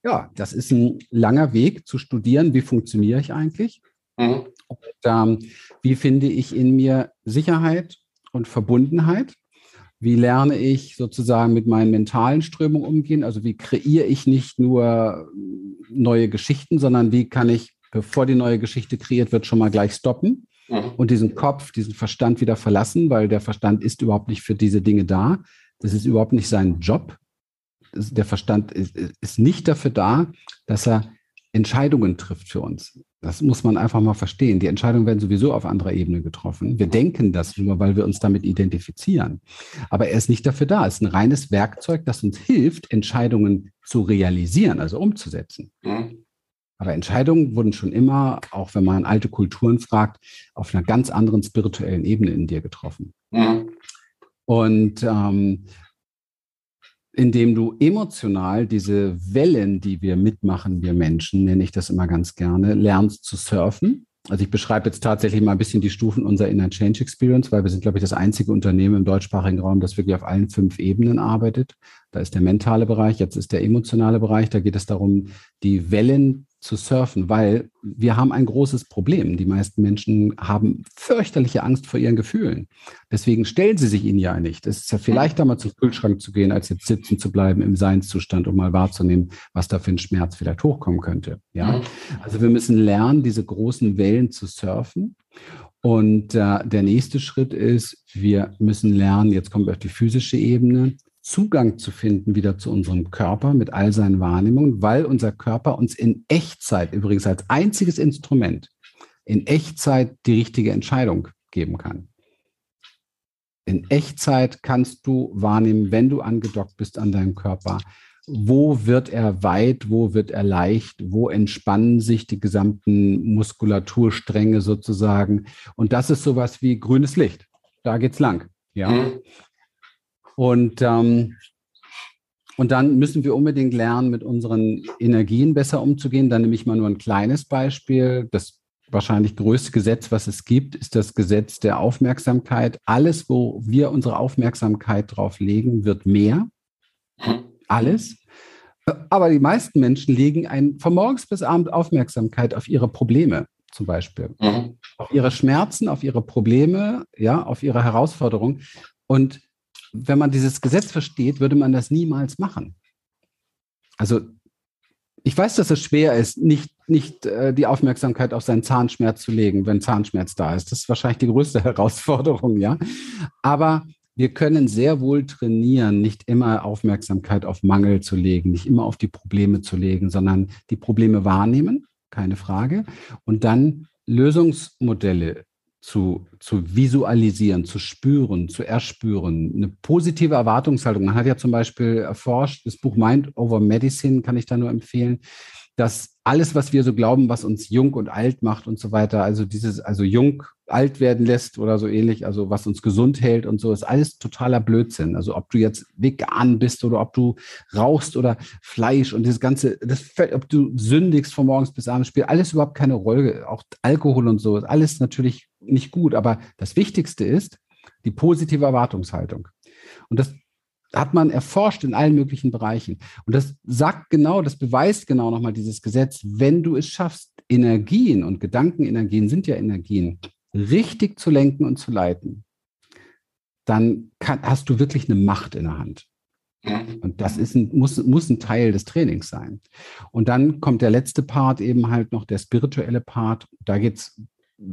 Ja, das ist ein langer Weg zu studieren, wie funktioniere ich eigentlich? Mhm. Und, ähm, wie finde ich in mir Sicherheit und Verbundenheit? Wie lerne ich sozusagen mit meinen mentalen Strömungen umgehen? Also wie kreiere ich nicht nur neue Geschichten, sondern wie kann ich, bevor die neue Geschichte kreiert wird, schon mal gleich stoppen mhm. und diesen Kopf, diesen Verstand wieder verlassen, weil der Verstand ist überhaupt nicht für diese Dinge da. Das ist überhaupt nicht sein Job der Verstand ist, ist nicht dafür da, dass er Entscheidungen trifft für uns. Das muss man einfach mal verstehen. Die Entscheidungen werden sowieso auf anderer Ebene getroffen. Wir denken das nur, weil wir uns damit identifizieren. Aber er ist nicht dafür da. Es ist ein reines Werkzeug, das uns hilft, Entscheidungen zu realisieren, also umzusetzen. Mhm. Aber Entscheidungen wurden schon immer, auch wenn man alte Kulturen fragt, auf einer ganz anderen spirituellen Ebene in dir getroffen. Mhm. Und ähm, indem du emotional diese Wellen, die wir mitmachen, wir Menschen, nenne ich das immer ganz gerne, lernst zu surfen. Also ich beschreibe jetzt tatsächlich mal ein bisschen die Stufen unserer Inner Change Experience, weil wir sind, glaube ich, das einzige Unternehmen im deutschsprachigen Raum, das wirklich auf allen fünf Ebenen arbeitet. Da ist der mentale Bereich, jetzt ist der emotionale Bereich. Da geht es darum, die Wellen zu surfen, weil wir haben ein großes Problem. Die meisten Menschen haben fürchterliche Angst vor ihren Gefühlen. Deswegen stellen sie sich ihnen ja nicht. Es ist ja viel mhm. leichter, mal zum Kühlschrank zu gehen, als jetzt sitzen zu bleiben im Seinszustand, um mal wahrzunehmen, was da für ein Schmerz vielleicht hochkommen könnte. Ja, mhm. also wir müssen lernen, diese großen Wellen zu surfen. Und äh, der nächste Schritt ist, wir müssen lernen, jetzt kommen wir auf die physische Ebene, Zugang zu finden wieder zu unserem Körper mit all seinen Wahrnehmungen, weil unser Körper uns in Echtzeit, übrigens als einziges Instrument, in Echtzeit die richtige Entscheidung geben kann. In Echtzeit kannst du wahrnehmen, wenn du angedockt bist an deinem Körper, wo wird er weit, wo wird er leicht, wo entspannen sich die gesamten Muskulaturstränge sozusagen. Und das ist sowas wie grünes Licht. Da geht's lang. Ja. Und, ähm, und dann müssen wir unbedingt lernen, mit unseren Energien besser umzugehen. Dann nehme ich mal nur ein kleines Beispiel. Das wahrscheinlich größte Gesetz, was es gibt, ist das Gesetz der Aufmerksamkeit. Alles, wo wir unsere Aufmerksamkeit drauf legen, wird mehr. Alles. Aber die meisten Menschen legen ein, von morgens bis abend Aufmerksamkeit auf ihre Probleme, zum Beispiel. Mhm. Auf ihre Schmerzen, auf ihre Probleme, ja, auf ihre Herausforderungen. Und wenn man dieses Gesetz versteht, würde man das niemals machen. Also ich weiß, dass es schwer ist, nicht, nicht äh, die Aufmerksamkeit auf seinen Zahnschmerz zu legen, wenn Zahnschmerz da ist. Das ist wahrscheinlich die größte Herausforderung, ja. Aber wir können sehr wohl trainieren, nicht immer Aufmerksamkeit auf Mangel zu legen, nicht immer auf die Probleme zu legen, sondern die Probleme wahrnehmen, keine Frage, und dann Lösungsmodelle zu, zu visualisieren, zu spüren, zu erspüren, eine positive Erwartungshaltung. Man hat ja zum Beispiel erforscht, das Buch Mind over Medicine kann ich da nur empfehlen, dass alles, was wir so glauben, was uns jung und alt macht und so weiter, also dieses, also jung alt werden lässt oder so ähnlich, also was uns gesund hält und so, ist alles totaler Blödsinn. Also ob du jetzt vegan bist oder ob du rauchst oder Fleisch und das Ganze, das, ob du sündigst von morgens bis abends, spielt alles überhaupt keine Rolle. Auch Alkohol und so, ist alles natürlich nicht gut. Aber das Wichtigste ist die positive Erwartungshaltung. Und das hat man erforscht in allen möglichen Bereichen. Und das sagt genau, das beweist genau nochmal dieses Gesetz, wenn du es schaffst, Energien und Gedankenenergien sind ja Energien, richtig zu lenken und zu leiten, dann kann, hast du wirklich eine Macht in der Hand. Mhm. Und das ist ein, muss, muss ein Teil des Trainings sein. Und dann kommt der letzte Part eben halt noch, der spirituelle Part. Da geht es,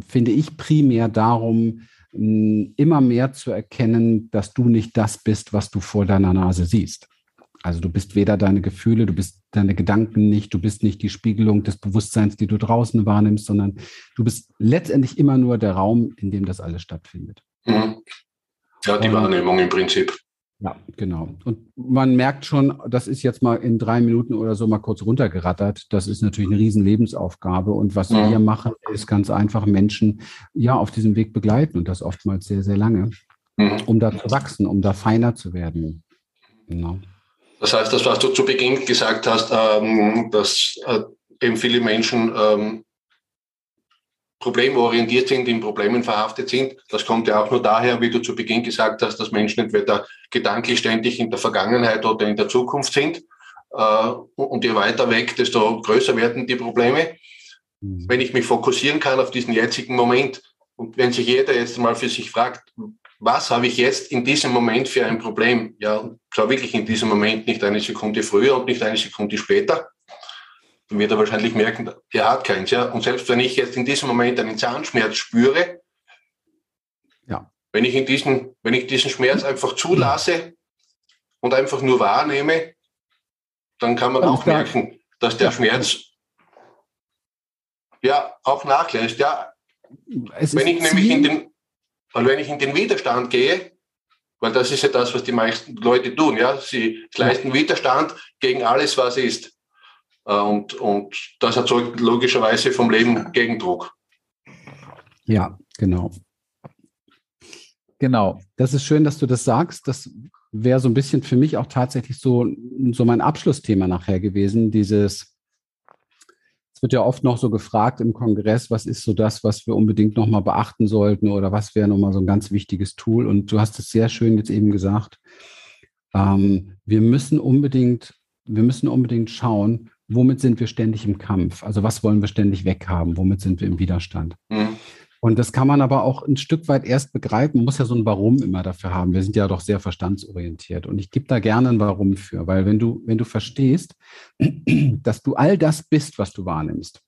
finde ich, primär darum, immer mehr zu erkennen, dass du nicht das bist, was du vor deiner Nase siehst. Also du bist weder deine Gefühle, du bist deine Gedanken nicht, du bist nicht die Spiegelung des Bewusstseins, die du draußen wahrnimmst, sondern du bist letztendlich immer nur der Raum, in dem das alles stattfindet. Mhm. Ja, die Wahrnehmung im Prinzip. Ja, genau. Und man merkt schon, das ist jetzt mal in drei Minuten oder so mal kurz runtergerattert. Das ist natürlich eine riesen Lebensaufgabe. Und was wir hier machen, ist ganz einfach Menschen ja auf diesem Weg begleiten und das oftmals sehr, sehr lange, mhm. um da zu wachsen, um da feiner zu werden. Genau. Das heißt, das, was du zu Beginn gesagt hast, ähm, dass äh, eben viele Menschen ähm, problemorientiert sind, in Problemen verhaftet sind. Das kommt ja auch nur daher, wie du zu Beginn gesagt hast, dass Menschen entweder gedanklich ständig in der Vergangenheit oder in der Zukunft sind. Äh, und je weiter weg, desto größer werden die Probleme. Mhm. Wenn ich mich fokussieren kann auf diesen jetzigen Moment und wenn sich jeder jetzt mal für sich fragt, was habe ich jetzt in diesem Moment für ein Problem? Ja, zwar wirklich in diesem Moment, nicht eine Sekunde früher und nicht eine Sekunde später, wird er wahrscheinlich merken, er hat keins. Ja? Und selbst wenn ich jetzt in diesem Moment einen Zahnschmerz spüre, ja. wenn, ich in diesen, wenn ich diesen Schmerz einfach zulasse und einfach nur wahrnehme, dann kann man auch merken, dass der Schmerz ja auch nachlässt. Ja, wenn ich nämlich in den, weil wenn ich in den Widerstand gehe, weil das ist ja das, was die meisten Leute tun, ja, sie leisten Widerstand gegen alles, was ist. Äh, und, und das erzeugt logischerweise vom Leben Gegendruck. Ja, genau. Genau. Das ist schön, dass du das sagst. Das wäre so ein bisschen für mich auch tatsächlich so, so mein Abschlussthema nachher gewesen. Dieses, es wird ja oft noch so gefragt im Kongress, was ist so das, was wir unbedingt nochmal beachten sollten oder was wäre nochmal so ein ganz wichtiges Tool. Und du hast es sehr schön jetzt eben gesagt. Ähm, wir müssen unbedingt, wir müssen unbedingt schauen, womit sind wir ständig im Kampf? Also was wollen wir ständig weghaben? Womit sind wir im Widerstand? Mhm. Und das kann man aber auch ein Stück weit erst begreifen. Man muss ja so ein Warum immer dafür haben. Wir sind ja doch sehr verstandsorientiert. Und ich gebe da gerne ein Warum für, weil wenn du, wenn du verstehst, dass du all das bist, was du wahrnimmst,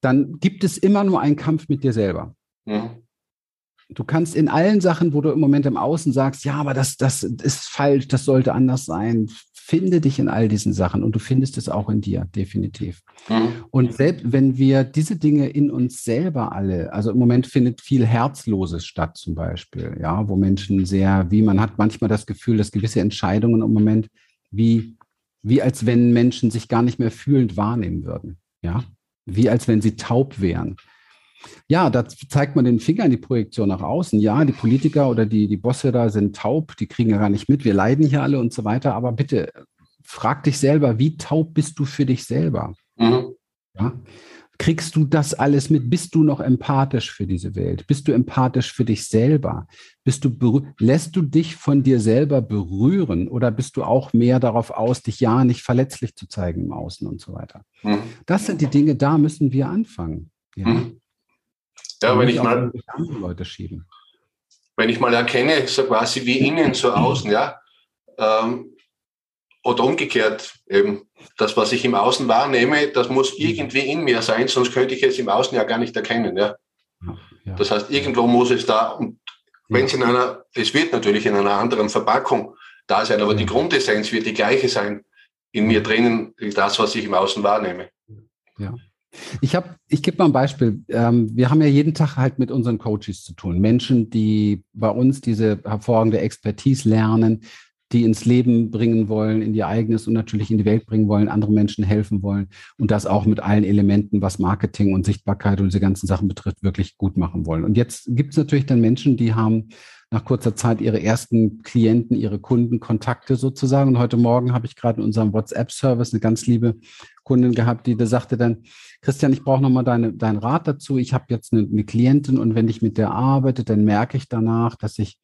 dann gibt es immer nur einen Kampf mit dir selber. Mhm. Du kannst in allen Sachen, wo du im Moment im Außen sagst, ja, aber das, das ist falsch, das sollte anders sein, finde dich in all diesen Sachen und du findest es auch in dir, definitiv. Mhm. Und selbst wenn wir diese Dinge in uns selber alle, also im Moment findet viel Herzloses statt zum Beispiel, ja, wo Menschen sehr, wie man hat manchmal das Gefühl, dass gewisse Entscheidungen im Moment wie, wie als wenn Menschen sich gar nicht mehr fühlend wahrnehmen würden, ja, wie als wenn sie taub wären. Ja, da zeigt man den Finger in die Projektion nach außen. Ja, die Politiker oder die, die Bosse da sind taub, die kriegen ja gar nicht mit, wir leiden hier alle und so weiter. Aber bitte frag dich selber, wie taub bist du für dich selber? Mhm. Ja? Kriegst du das alles mit? Bist du noch empathisch für diese Welt? Bist du empathisch für dich selber? Bist du lässt du dich von dir selber berühren oder bist du auch mehr darauf aus, dich ja nicht verletzlich zu zeigen im Außen und so weiter? Mhm. Das sind die Dinge, da müssen wir anfangen. Ja. Mhm. Ja, wenn ich mal Leute schieben. Wenn ich mal erkenne, so quasi wie innen, so außen, ja, ähm, oder umgekehrt eben, das, was ich im Außen wahrnehme, das muss irgendwie in mir sein, sonst könnte ich es im Außen ja gar nicht erkennen, ja. ja. Das heißt, irgendwo muss es da, und wenn es in einer, es wird natürlich in einer anderen Verpackung da sein, aber die Grundessenz wird die gleiche sein in mir drinnen, das, was ich im Außen wahrnehme. Ja. Ich habe, ich gebe mal ein Beispiel. Ähm, wir haben ja jeden Tag halt mit unseren Coaches zu tun. Menschen, die bei uns diese hervorragende Expertise lernen, die ins Leben bringen wollen, in ihr eigenes und natürlich in die Welt bringen wollen, anderen Menschen helfen wollen und das auch mit allen Elementen, was Marketing und Sichtbarkeit und diese ganzen Sachen betrifft, wirklich gut machen wollen. Und jetzt gibt es natürlich dann Menschen, die haben nach kurzer Zeit ihre ersten Klienten, ihre Kundenkontakte sozusagen. Und heute Morgen habe ich gerade in unserem WhatsApp-Service eine ganz liebe Kundin gehabt, die da sagte dann, Christian, ich brauche nochmal deine, deinen Rat dazu. Ich habe jetzt eine, eine Klientin und wenn ich mit der arbeite, dann merke ich danach, dass ich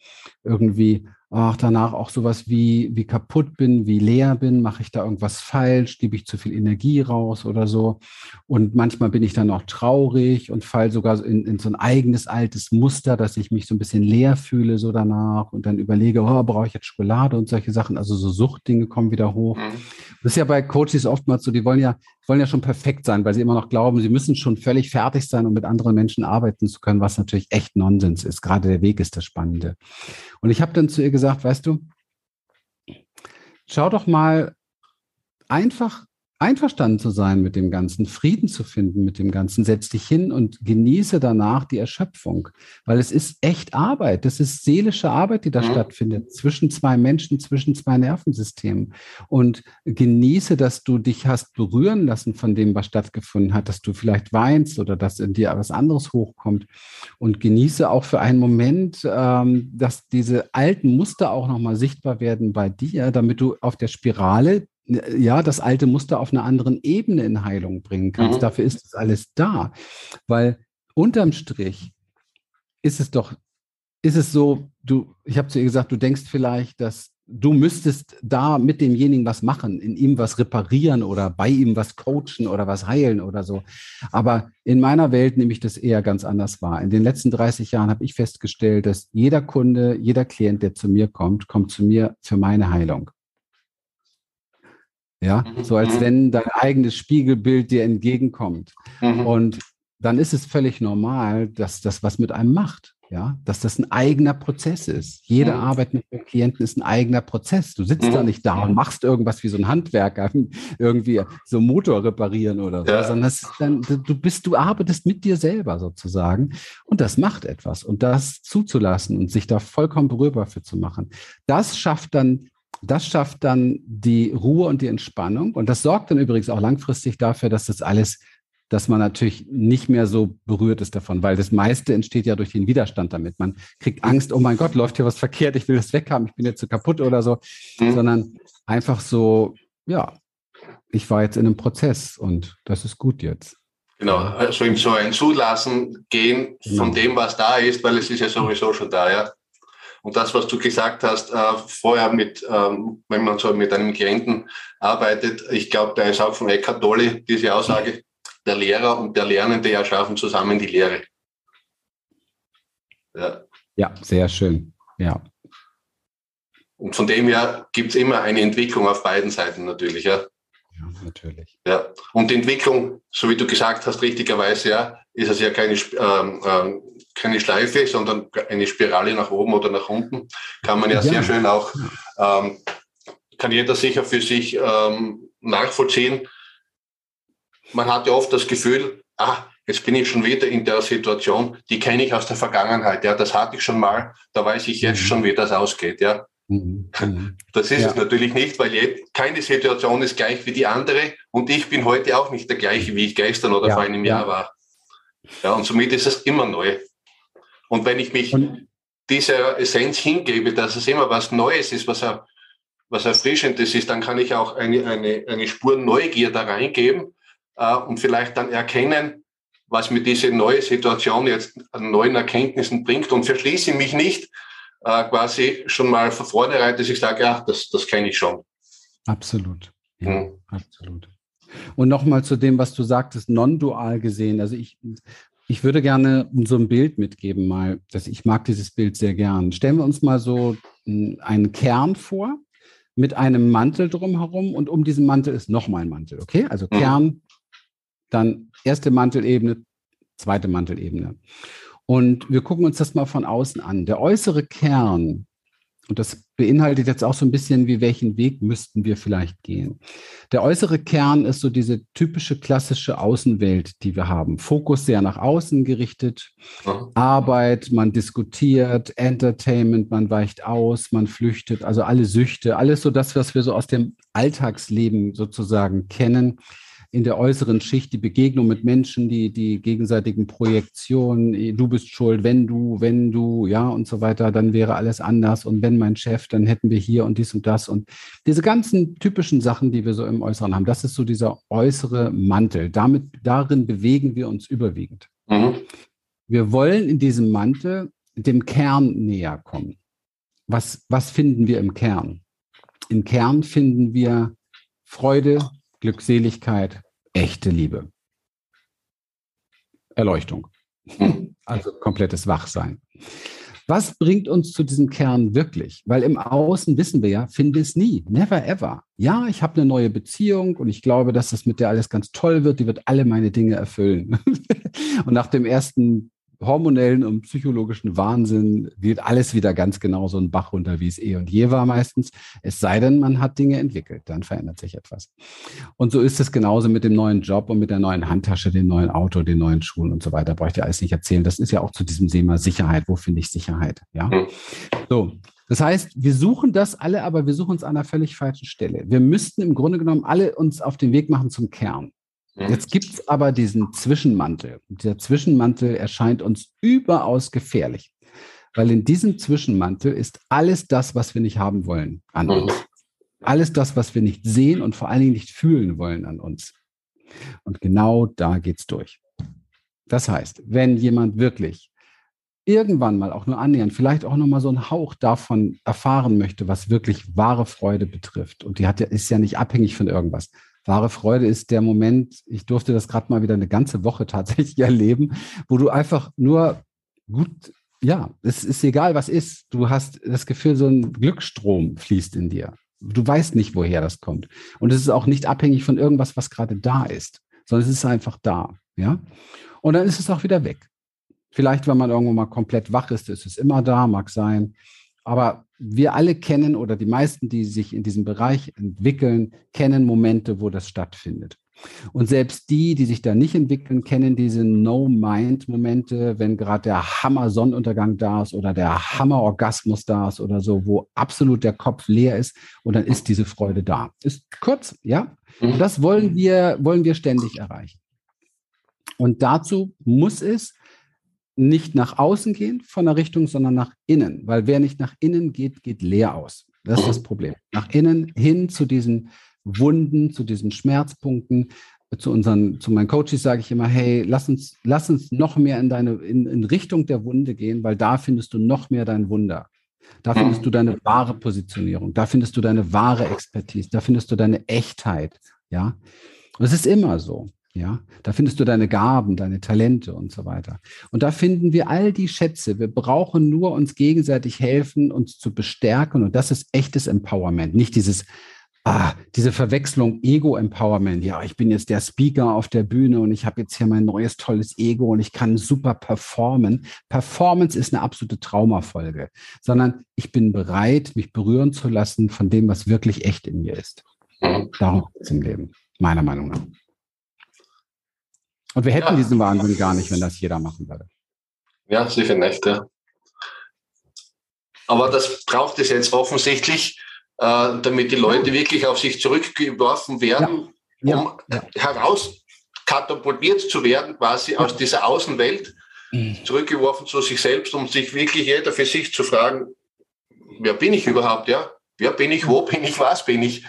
irgendwie ach, danach auch sowas wie, wie kaputt bin, wie leer bin, mache ich da irgendwas falsch, gebe ich zu viel Energie raus oder so. Und manchmal bin ich dann auch traurig und fall sogar in, in so ein eigenes altes Muster, dass ich mich so ein bisschen leer fühle so danach und dann überlege, oh, brauche ich jetzt Schokolade und solche Sachen. Also so Suchtdinge kommen wieder hoch. Mhm. Das ist ja bei Coaches oftmals so, die wollen ja, wollen ja schon perfekt sein, weil sie immer noch glauben, sie müssen schon völlig fertig sein, um mit anderen Menschen arbeiten zu können, was natürlich echt Nonsens ist. Gerade der Weg ist das Spannende. Und ich habe dann zu ihr gesagt, weißt du, schau doch mal einfach einverstanden zu sein mit dem Ganzen, Frieden zu finden mit dem Ganzen. Setz dich hin und genieße danach die Erschöpfung, weil es ist echt Arbeit. Das ist seelische Arbeit, die da mhm. stattfindet zwischen zwei Menschen, zwischen zwei Nervensystemen. Und genieße, dass du dich hast berühren lassen von dem, was stattgefunden hat, dass du vielleicht weinst oder dass in dir was anderes hochkommt. Und genieße auch für einen Moment, ähm, dass diese alten Muster auch nochmal sichtbar werden bei dir, damit du auf der Spirale ja, das alte Muster auf einer anderen Ebene in Heilung bringen kannst. Mhm. Dafür ist es alles da. Weil unterm Strich ist es doch, ist es so, du, ich habe zu ihr gesagt, du denkst vielleicht, dass du müsstest da mit demjenigen was machen, in ihm was reparieren oder bei ihm was coachen oder was heilen oder so. Aber in meiner Welt nehme ich das eher ganz anders wahr. In den letzten 30 Jahren habe ich festgestellt, dass jeder Kunde, jeder Klient, der zu mir kommt, kommt zu mir für meine Heilung. Ja, mhm. so als mhm. wenn dein eigenes Spiegelbild dir entgegenkommt. Mhm. Und dann ist es völlig normal, dass das was mit einem macht. Ja, dass das ein eigener Prozess ist. Jede mhm. Arbeit mit dem Klienten ist ein eigener Prozess. Du sitzt mhm. da nicht da und machst irgendwas wie so ein Handwerker, irgendwie so Motor reparieren oder so, ja. sondern dann, du bist, du arbeitest mit dir selber sozusagen und das macht etwas. Und das zuzulassen und sich da vollkommen berührbar für zu machen, das schafft dann das schafft dann die Ruhe und die Entspannung. Und das sorgt dann übrigens auch langfristig dafür, dass das alles, dass man natürlich nicht mehr so berührt ist davon, weil das meiste entsteht ja durch den Widerstand damit. Man kriegt Angst, oh mein Gott, läuft hier was verkehrt, ich will das weghaben, ich bin jetzt zu so kaputt oder so, mhm. sondern einfach so, ja, ich war jetzt in einem Prozess und das ist gut jetzt. Genau, also so ein Zulassen gehen von ja. dem, was da ist, weil es ist ja sowieso schon da, ja. Und das, was du gesagt hast, äh, vorher mit, ähm, wenn man so mit einem Klienten arbeitet, ich glaube, da ist auch von Eckhart Tolle diese Aussage, der Lehrer und der Lernende erschaffen zusammen die Lehre. Ja, ja sehr schön. Ja. Und von dem her gibt es immer eine Entwicklung auf beiden Seiten natürlich, ja. Ja, natürlich. Ja. Und die Entwicklung, so wie du gesagt hast, richtigerweise, ja, ist es ja keine, ähm, ähm, keine Schleife, sondern eine Spirale nach oben oder nach unten. Kann man ja, ja. sehr schön auch ähm, kann jeder sicher für sich ähm, nachvollziehen. Man hat ja oft das Gefühl, ah, jetzt bin ich schon wieder in der Situation, die kenne ich aus der Vergangenheit. Ja, das hatte ich schon mal, da weiß ich jetzt mhm. schon, wie das ausgeht. Ja. Mhm. Mhm. Das ist ja. es natürlich nicht, weil keine Situation ist gleich wie die andere und ich bin heute auch nicht der gleiche, wie ich gestern oder ja. vor einem Jahr war. Ja, und somit ist es immer neu. Und wenn ich mich und dieser Essenz hingebe, dass es immer was Neues ist, was, er, was Erfrischendes ist, dann kann ich auch eine, eine, eine Spur Neugier da reingeben äh, und vielleicht dann erkennen, was mir diese neue Situation jetzt an neuen Erkenntnissen bringt und verschließe mich nicht äh, quasi schon mal von vornherein, dass ich sage, ja, das, das kenne ich schon. Absolut. Ja, hm. Absolut. Und nochmal zu dem, was du sagtest, non-dual gesehen. Also ich, ich würde gerne so ein Bild mitgeben, mal, dass ich mag dieses Bild sehr gern. Stellen wir uns mal so einen Kern vor mit einem Mantel drumherum und um diesen Mantel ist nochmal ein Mantel, okay? Also mhm. Kern, dann erste Mantelebene, zweite Mantelebene. Und wir gucken uns das mal von außen an. Der äußere Kern, und das beinhaltet jetzt auch so ein bisschen, wie welchen Weg müssten wir vielleicht gehen. Der äußere Kern ist so diese typische klassische Außenwelt, die wir haben. Fokus sehr nach außen gerichtet, mhm. Arbeit, man diskutiert, Entertainment, man weicht aus, man flüchtet, also alle Süchte, alles so das, was wir so aus dem Alltagsleben sozusagen kennen in der äußeren Schicht die Begegnung mit Menschen, die, die gegenseitigen Projektionen, du bist schuld, wenn du, wenn du, ja, und so weiter, dann wäre alles anders. Und wenn mein Chef, dann hätten wir hier und dies und das. Und diese ganzen typischen Sachen, die wir so im Äußeren haben, das ist so dieser äußere Mantel. Damit, darin bewegen wir uns überwiegend. Mhm. Wir wollen in diesem Mantel dem Kern näher kommen. Was, was finden wir im Kern? Im Kern finden wir Freude, Glückseligkeit, echte Liebe. Erleuchtung. Also komplettes Wachsein. Was bringt uns zu diesem Kern wirklich? Weil im Außen wissen wir ja, finde es nie, never ever. Ja, ich habe eine neue Beziehung und ich glaube, dass das mit der alles ganz toll wird. Die wird alle meine Dinge erfüllen. und nach dem ersten hormonellen und psychologischen Wahnsinn geht alles wieder ganz genau so ein Bach runter, wie es eh und je war meistens. Es sei denn, man hat Dinge entwickelt, dann verändert sich etwas. Und so ist es genauso mit dem neuen Job und mit der neuen Handtasche, dem neuen Auto, den neuen Schuhen und so weiter. Brauche ich dir alles nicht erzählen. Das ist ja auch zu diesem Thema Sicherheit. Wo finde ich Sicherheit? Ja. Hm. So. Das heißt, wir suchen das alle, aber wir suchen uns an einer völlig falschen Stelle. Wir müssten im Grunde genommen alle uns auf den Weg machen zum Kern. Mhm. Jetzt gibt es aber diesen Zwischenmantel. dieser Zwischenmantel erscheint uns überaus gefährlich, weil in diesem Zwischenmantel ist alles das, was wir nicht haben wollen an uns. Alles das, was wir nicht sehen und vor allen Dingen nicht fühlen wollen an uns. Und genau da geht es durch. Das heißt, wenn jemand wirklich irgendwann mal auch nur annähernd, vielleicht auch noch mal so einen Hauch davon erfahren möchte, was wirklich wahre Freude betrifft, und die hat ja, ist ja nicht abhängig von irgendwas, Wahre Freude ist der Moment, ich durfte das gerade mal wieder eine ganze Woche tatsächlich erleben, wo du einfach nur gut, ja, es ist egal, was ist. Du hast das Gefühl, so ein Glücksstrom fließt in dir. Du weißt nicht, woher das kommt. Und es ist auch nicht abhängig von irgendwas, was gerade da ist, sondern es ist einfach da. Ja. Und dann ist es auch wieder weg. Vielleicht, wenn man irgendwo mal komplett wach ist, ist es immer da, mag sein. Aber wir alle kennen oder die meisten, die sich in diesem Bereich entwickeln, kennen Momente, wo das stattfindet. Und selbst die, die sich da nicht entwickeln, kennen diese No-Mind-Momente, wenn gerade der Hammer-Sonnenuntergang da ist oder der Hammer-Orgasmus da ist oder so, wo absolut der Kopf leer ist und dann ist diese Freude da. Ist kurz, ja. Und mhm. das wollen wir, wollen wir ständig erreichen. Und dazu muss es nicht nach außen gehen von der Richtung, sondern nach innen. Weil wer nicht nach innen geht, geht leer aus. Das ist das Problem. Nach innen hin zu diesen Wunden, zu diesen Schmerzpunkten, zu unseren, zu meinen Coaches sage ich immer, hey, lass uns, lass uns noch mehr in deine, in, in Richtung der Wunde gehen, weil da findest du noch mehr dein Wunder. Da findest du deine wahre Positionierung, da findest du deine wahre Expertise, da findest du deine Echtheit, ja. Und es ist immer so. Ja, da findest du deine Gaben, deine Talente und so weiter. Und da finden wir all die Schätze. Wir brauchen nur uns gegenseitig helfen, uns zu bestärken. Und das ist echtes Empowerment. Nicht dieses Ah, diese Verwechslung Ego-Empowerment. Ja, ich bin jetzt der Speaker auf der Bühne und ich habe jetzt hier mein neues tolles Ego und ich kann super performen. Performance ist eine absolute Traumafolge, sondern ich bin bereit, mich berühren zu lassen von dem, was wirklich echt in mir ist. Darum geht es im Leben, meiner Meinung nach. Und wir hätten ja. diesen Wahnsinn gar nicht, wenn das jeder machen würde. Ja, sicher nicht, ja. Aber das braucht es jetzt offensichtlich äh, damit die Leute wirklich auf sich zurückgeworfen werden, ja. um ja. heraus katapultiert zu werden, quasi aus dieser Außenwelt, mhm. zurückgeworfen zu sich selbst, um sich wirklich jeder für sich zu fragen, wer bin ich überhaupt, ja? Wer bin ich, wo bin ich, was bin ich?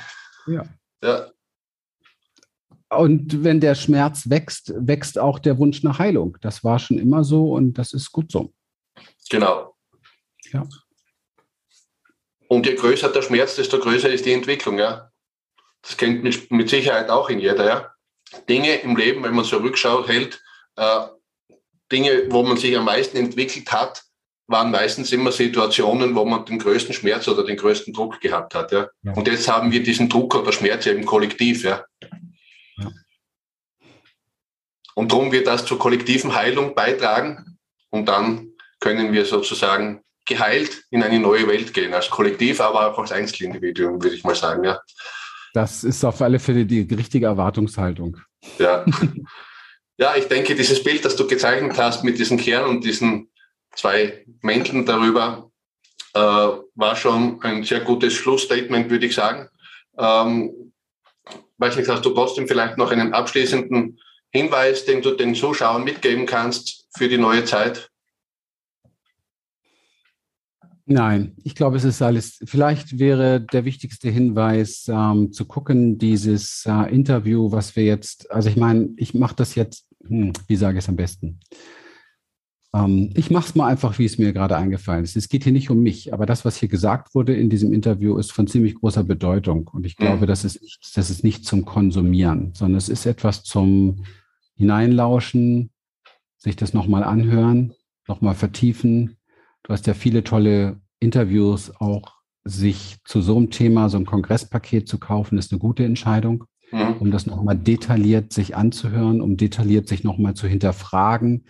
Ja. ja. Und wenn der Schmerz wächst, wächst auch der Wunsch nach Heilung. Das war schon immer so und das ist gut so. Genau. Ja. Und je größer der Schmerz, desto größer ist die Entwicklung, ja. Das kennt mit, mit Sicherheit auch in jeder, ja. Dinge im Leben, wenn man so Rückschau hält, äh, Dinge, wo man sich am meisten entwickelt hat, waren meistens immer Situationen, wo man den größten Schmerz oder den größten Druck gehabt hat. Ja? ja. Und jetzt haben wir diesen Druck oder Schmerz eben kollektiv. Ja? ja. Und darum wird das zur kollektiven Heilung beitragen. Und dann können wir sozusagen geheilt in eine neue Welt gehen, als Kollektiv, aber auch als Einzelindividuum, würde ich mal sagen. Ja. Das ist auf alle Fälle die richtige Erwartungshaltung. Ja. ja, ich denke, dieses Bild, das du gezeichnet hast mit diesem Kern und diesen zwei Mänteln darüber, äh, war schon ein sehr gutes Schlussstatement, würde ich sagen. Ähm, weiß nicht, hast du trotzdem vielleicht noch einen abschließenden Hinweis, den du den Zuschauern mitgeben kannst für die neue Zeit? Nein, ich glaube, es ist alles. Vielleicht wäre der wichtigste Hinweis ähm, zu gucken, dieses äh, Interview, was wir jetzt, also ich meine, ich mache das jetzt, hm, wie sage ich es am besten? Ähm, ich mache es mal einfach, wie es mir gerade eingefallen ist. Es geht hier nicht um mich, aber das, was hier gesagt wurde in diesem Interview, ist von ziemlich großer Bedeutung. Und ich glaube, mhm. das, ist nicht, das ist nicht zum Konsumieren, sondern es ist etwas zum Hineinlauschen, sich das nochmal anhören, nochmal vertiefen, Du hast ja viele tolle Interviews auch sich zu so einem Thema, so ein Kongresspaket zu kaufen, ist eine gute Entscheidung, mhm. um das nochmal detailliert sich anzuhören, um detailliert sich nochmal zu hinterfragen.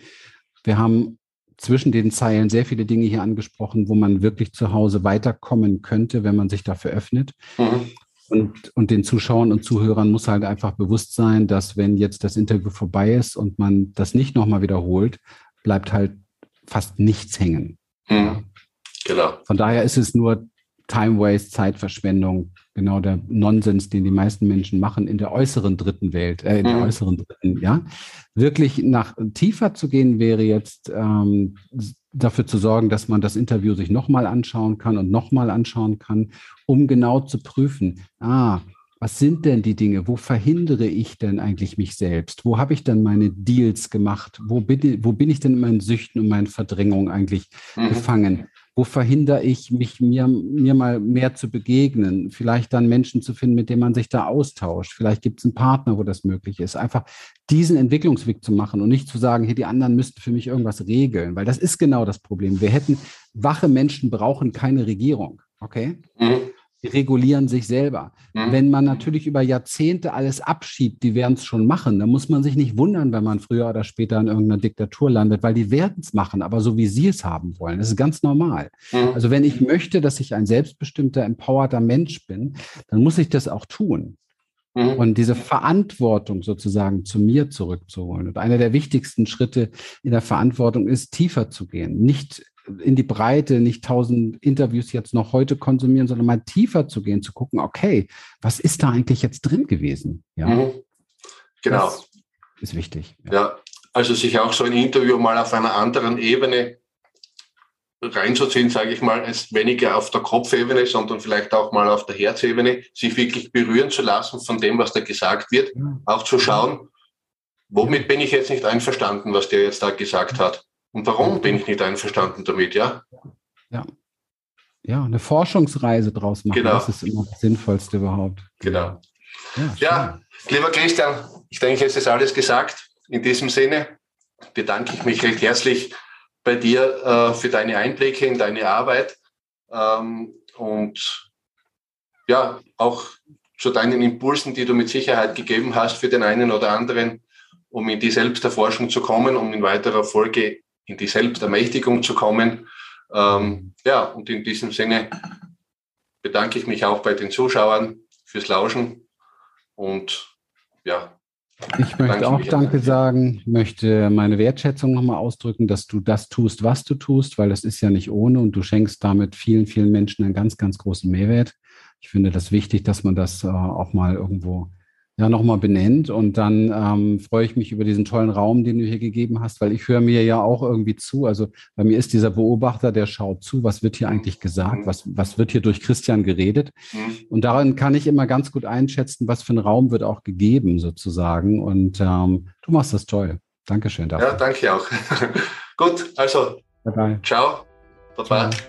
Wir haben zwischen den Zeilen sehr viele Dinge hier angesprochen, wo man wirklich zu Hause weiterkommen könnte, wenn man sich dafür öffnet. Mhm. Und, und den Zuschauern und Zuhörern muss halt einfach bewusst sein, dass wenn jetzt das Interview vorbei ist und man das nicht nochmal wiederholt, bleibt halt fast nichts hängen. Mhm. Genau. Von daher ist es nur Time Waste, Zeitverschwendung, genau der Nonsens, den die meisten Menschen machen in der äußeren dritten Welt, äh, in der mhm. äußeren dritten, ja. Wirklich nach tiefer zu gehen wäre jetzt ähm, dafür zu sorgen, dass man das Interview sich nochmal anschauen kann und nochmal anschauen kann, um genau zu prüfen, ah, was sind denn die Dinge? Wo verhindere ich denn eigentlich mich selbst? Wo habe ich denn meine Deals gemacht? Wo bin, wo bin ich denn in meinen Süchten und meinen Verdrängungen eigentlich mhm. gefangen? Wo verhindere ich mich, mir, mir mal mehr zu begegnen? Vielleicht dann Menschen zu finden, mit denen man sich da austauscht. Vielleicht gibt es einen Partner, wo das möglich ist. Einfach diesen Entwicklungsweg zu machen und nicht zu sagen, hier, die anderen müssten für mich irgendwas regeln, weil das ist genau das Problem. Wir hätten, wache Menschen brauchen keine Regierung. Okay? Mhm. Die regulieren sich selber. Mhm. Wenn man natürlich über Jahrzehnte alles abschiebt, die werden es schon machen, dann muss man sich nicht wundern, wenn man früher oder später in irgendeiner Diktatur landet, weil die werden es machen, aber so wie sie es haben wollen. Das ist ganz normal. Mhm. Also wenn ich möchte, dass ich ein selbstbestimmter, empowerter Mensch bin, dann muss ich das auch tun. Mhm. Und diese Verantwortung sozusagen zu mir zurückzuholen. Und einer der wichtigsten Schritte in der Verantwortung ist, tiefer zu gehen. Nicht in die Breite, nicht tausend Interviews jetzt noch heute konsumieren, sondern mal tiefer zu gehen, zu gucken, okay, was ist da eigentlich jetzt drin gewesen? Ja. Mhm. Genau. Das ist wichtig. Ja. ja, also sich auch so ein Interview mal auf einer anderen Ebene reinzuziehen, sage ich mal, als weniger auf der Kopfebene, sondern vielleicht auch mal auf der Herzebene, sich wirklich berühren zu lassen von dem, was da gesagt wird, ja. auch zu schauen, womit bin ich jetzt nicht einverstanden, was der jetzt da gesagt hat. Und warum bin ich nicht einverstanden damit, ja? Ja. Ja, eine Forschungsreise draus machen, genau. das ist immer das Sinnvollste überhaupt. Genau. Ja, ja, lieber Christian, ich denke, es ist alles gesagt. In diesem Sinne bedanke ich mich recht herzlich bei dir äh, für deine Einblicke in deine Arbeit ähm, und ja, auch zu deinen Impulsen, die du mit Sicherheit gegeben hast für den einen oder anderen, um in die Selbsterforschung zu kommen, um in weiterer Folge in die Selbstermächtigung zu kommen. Ähm, ja, und in diesem Sinne bedanke ich mich auch bei den Zuschauern fürs Lauschen und ja. Ich möchte auch Danke sagen, möchte meine Wertschätzung nochmal ausdrücken, dass du das tust, was du tust, weil das ist ja nicht ohne und du schenkst damit vielen, vielen Menschen einen ganz, ganz großen Mehrwert. Ich finde das wichtig, dass man das äh, auch mal irgendwo ja nochmal benennt. Und dann ähm, freue ich mich über diesen tollen Raum, den du hier gegeben hast, weil ich höre mir ja auch irgendwie zu. Also bei mir ist dieser Beobachter, der schaut zu, was wird hier eigentlich gesagt, was, was wird hier durch Christian geredet. Mhm. Und daran kann ich immer ganz gut einschätzen, was für ein Raum wird auch gegeben sozusagen. Und ähm, du machst das toll. Dankeschön dafür. Ja, danke auch. Gut, also bye bye. ciao. Baba. Ciao.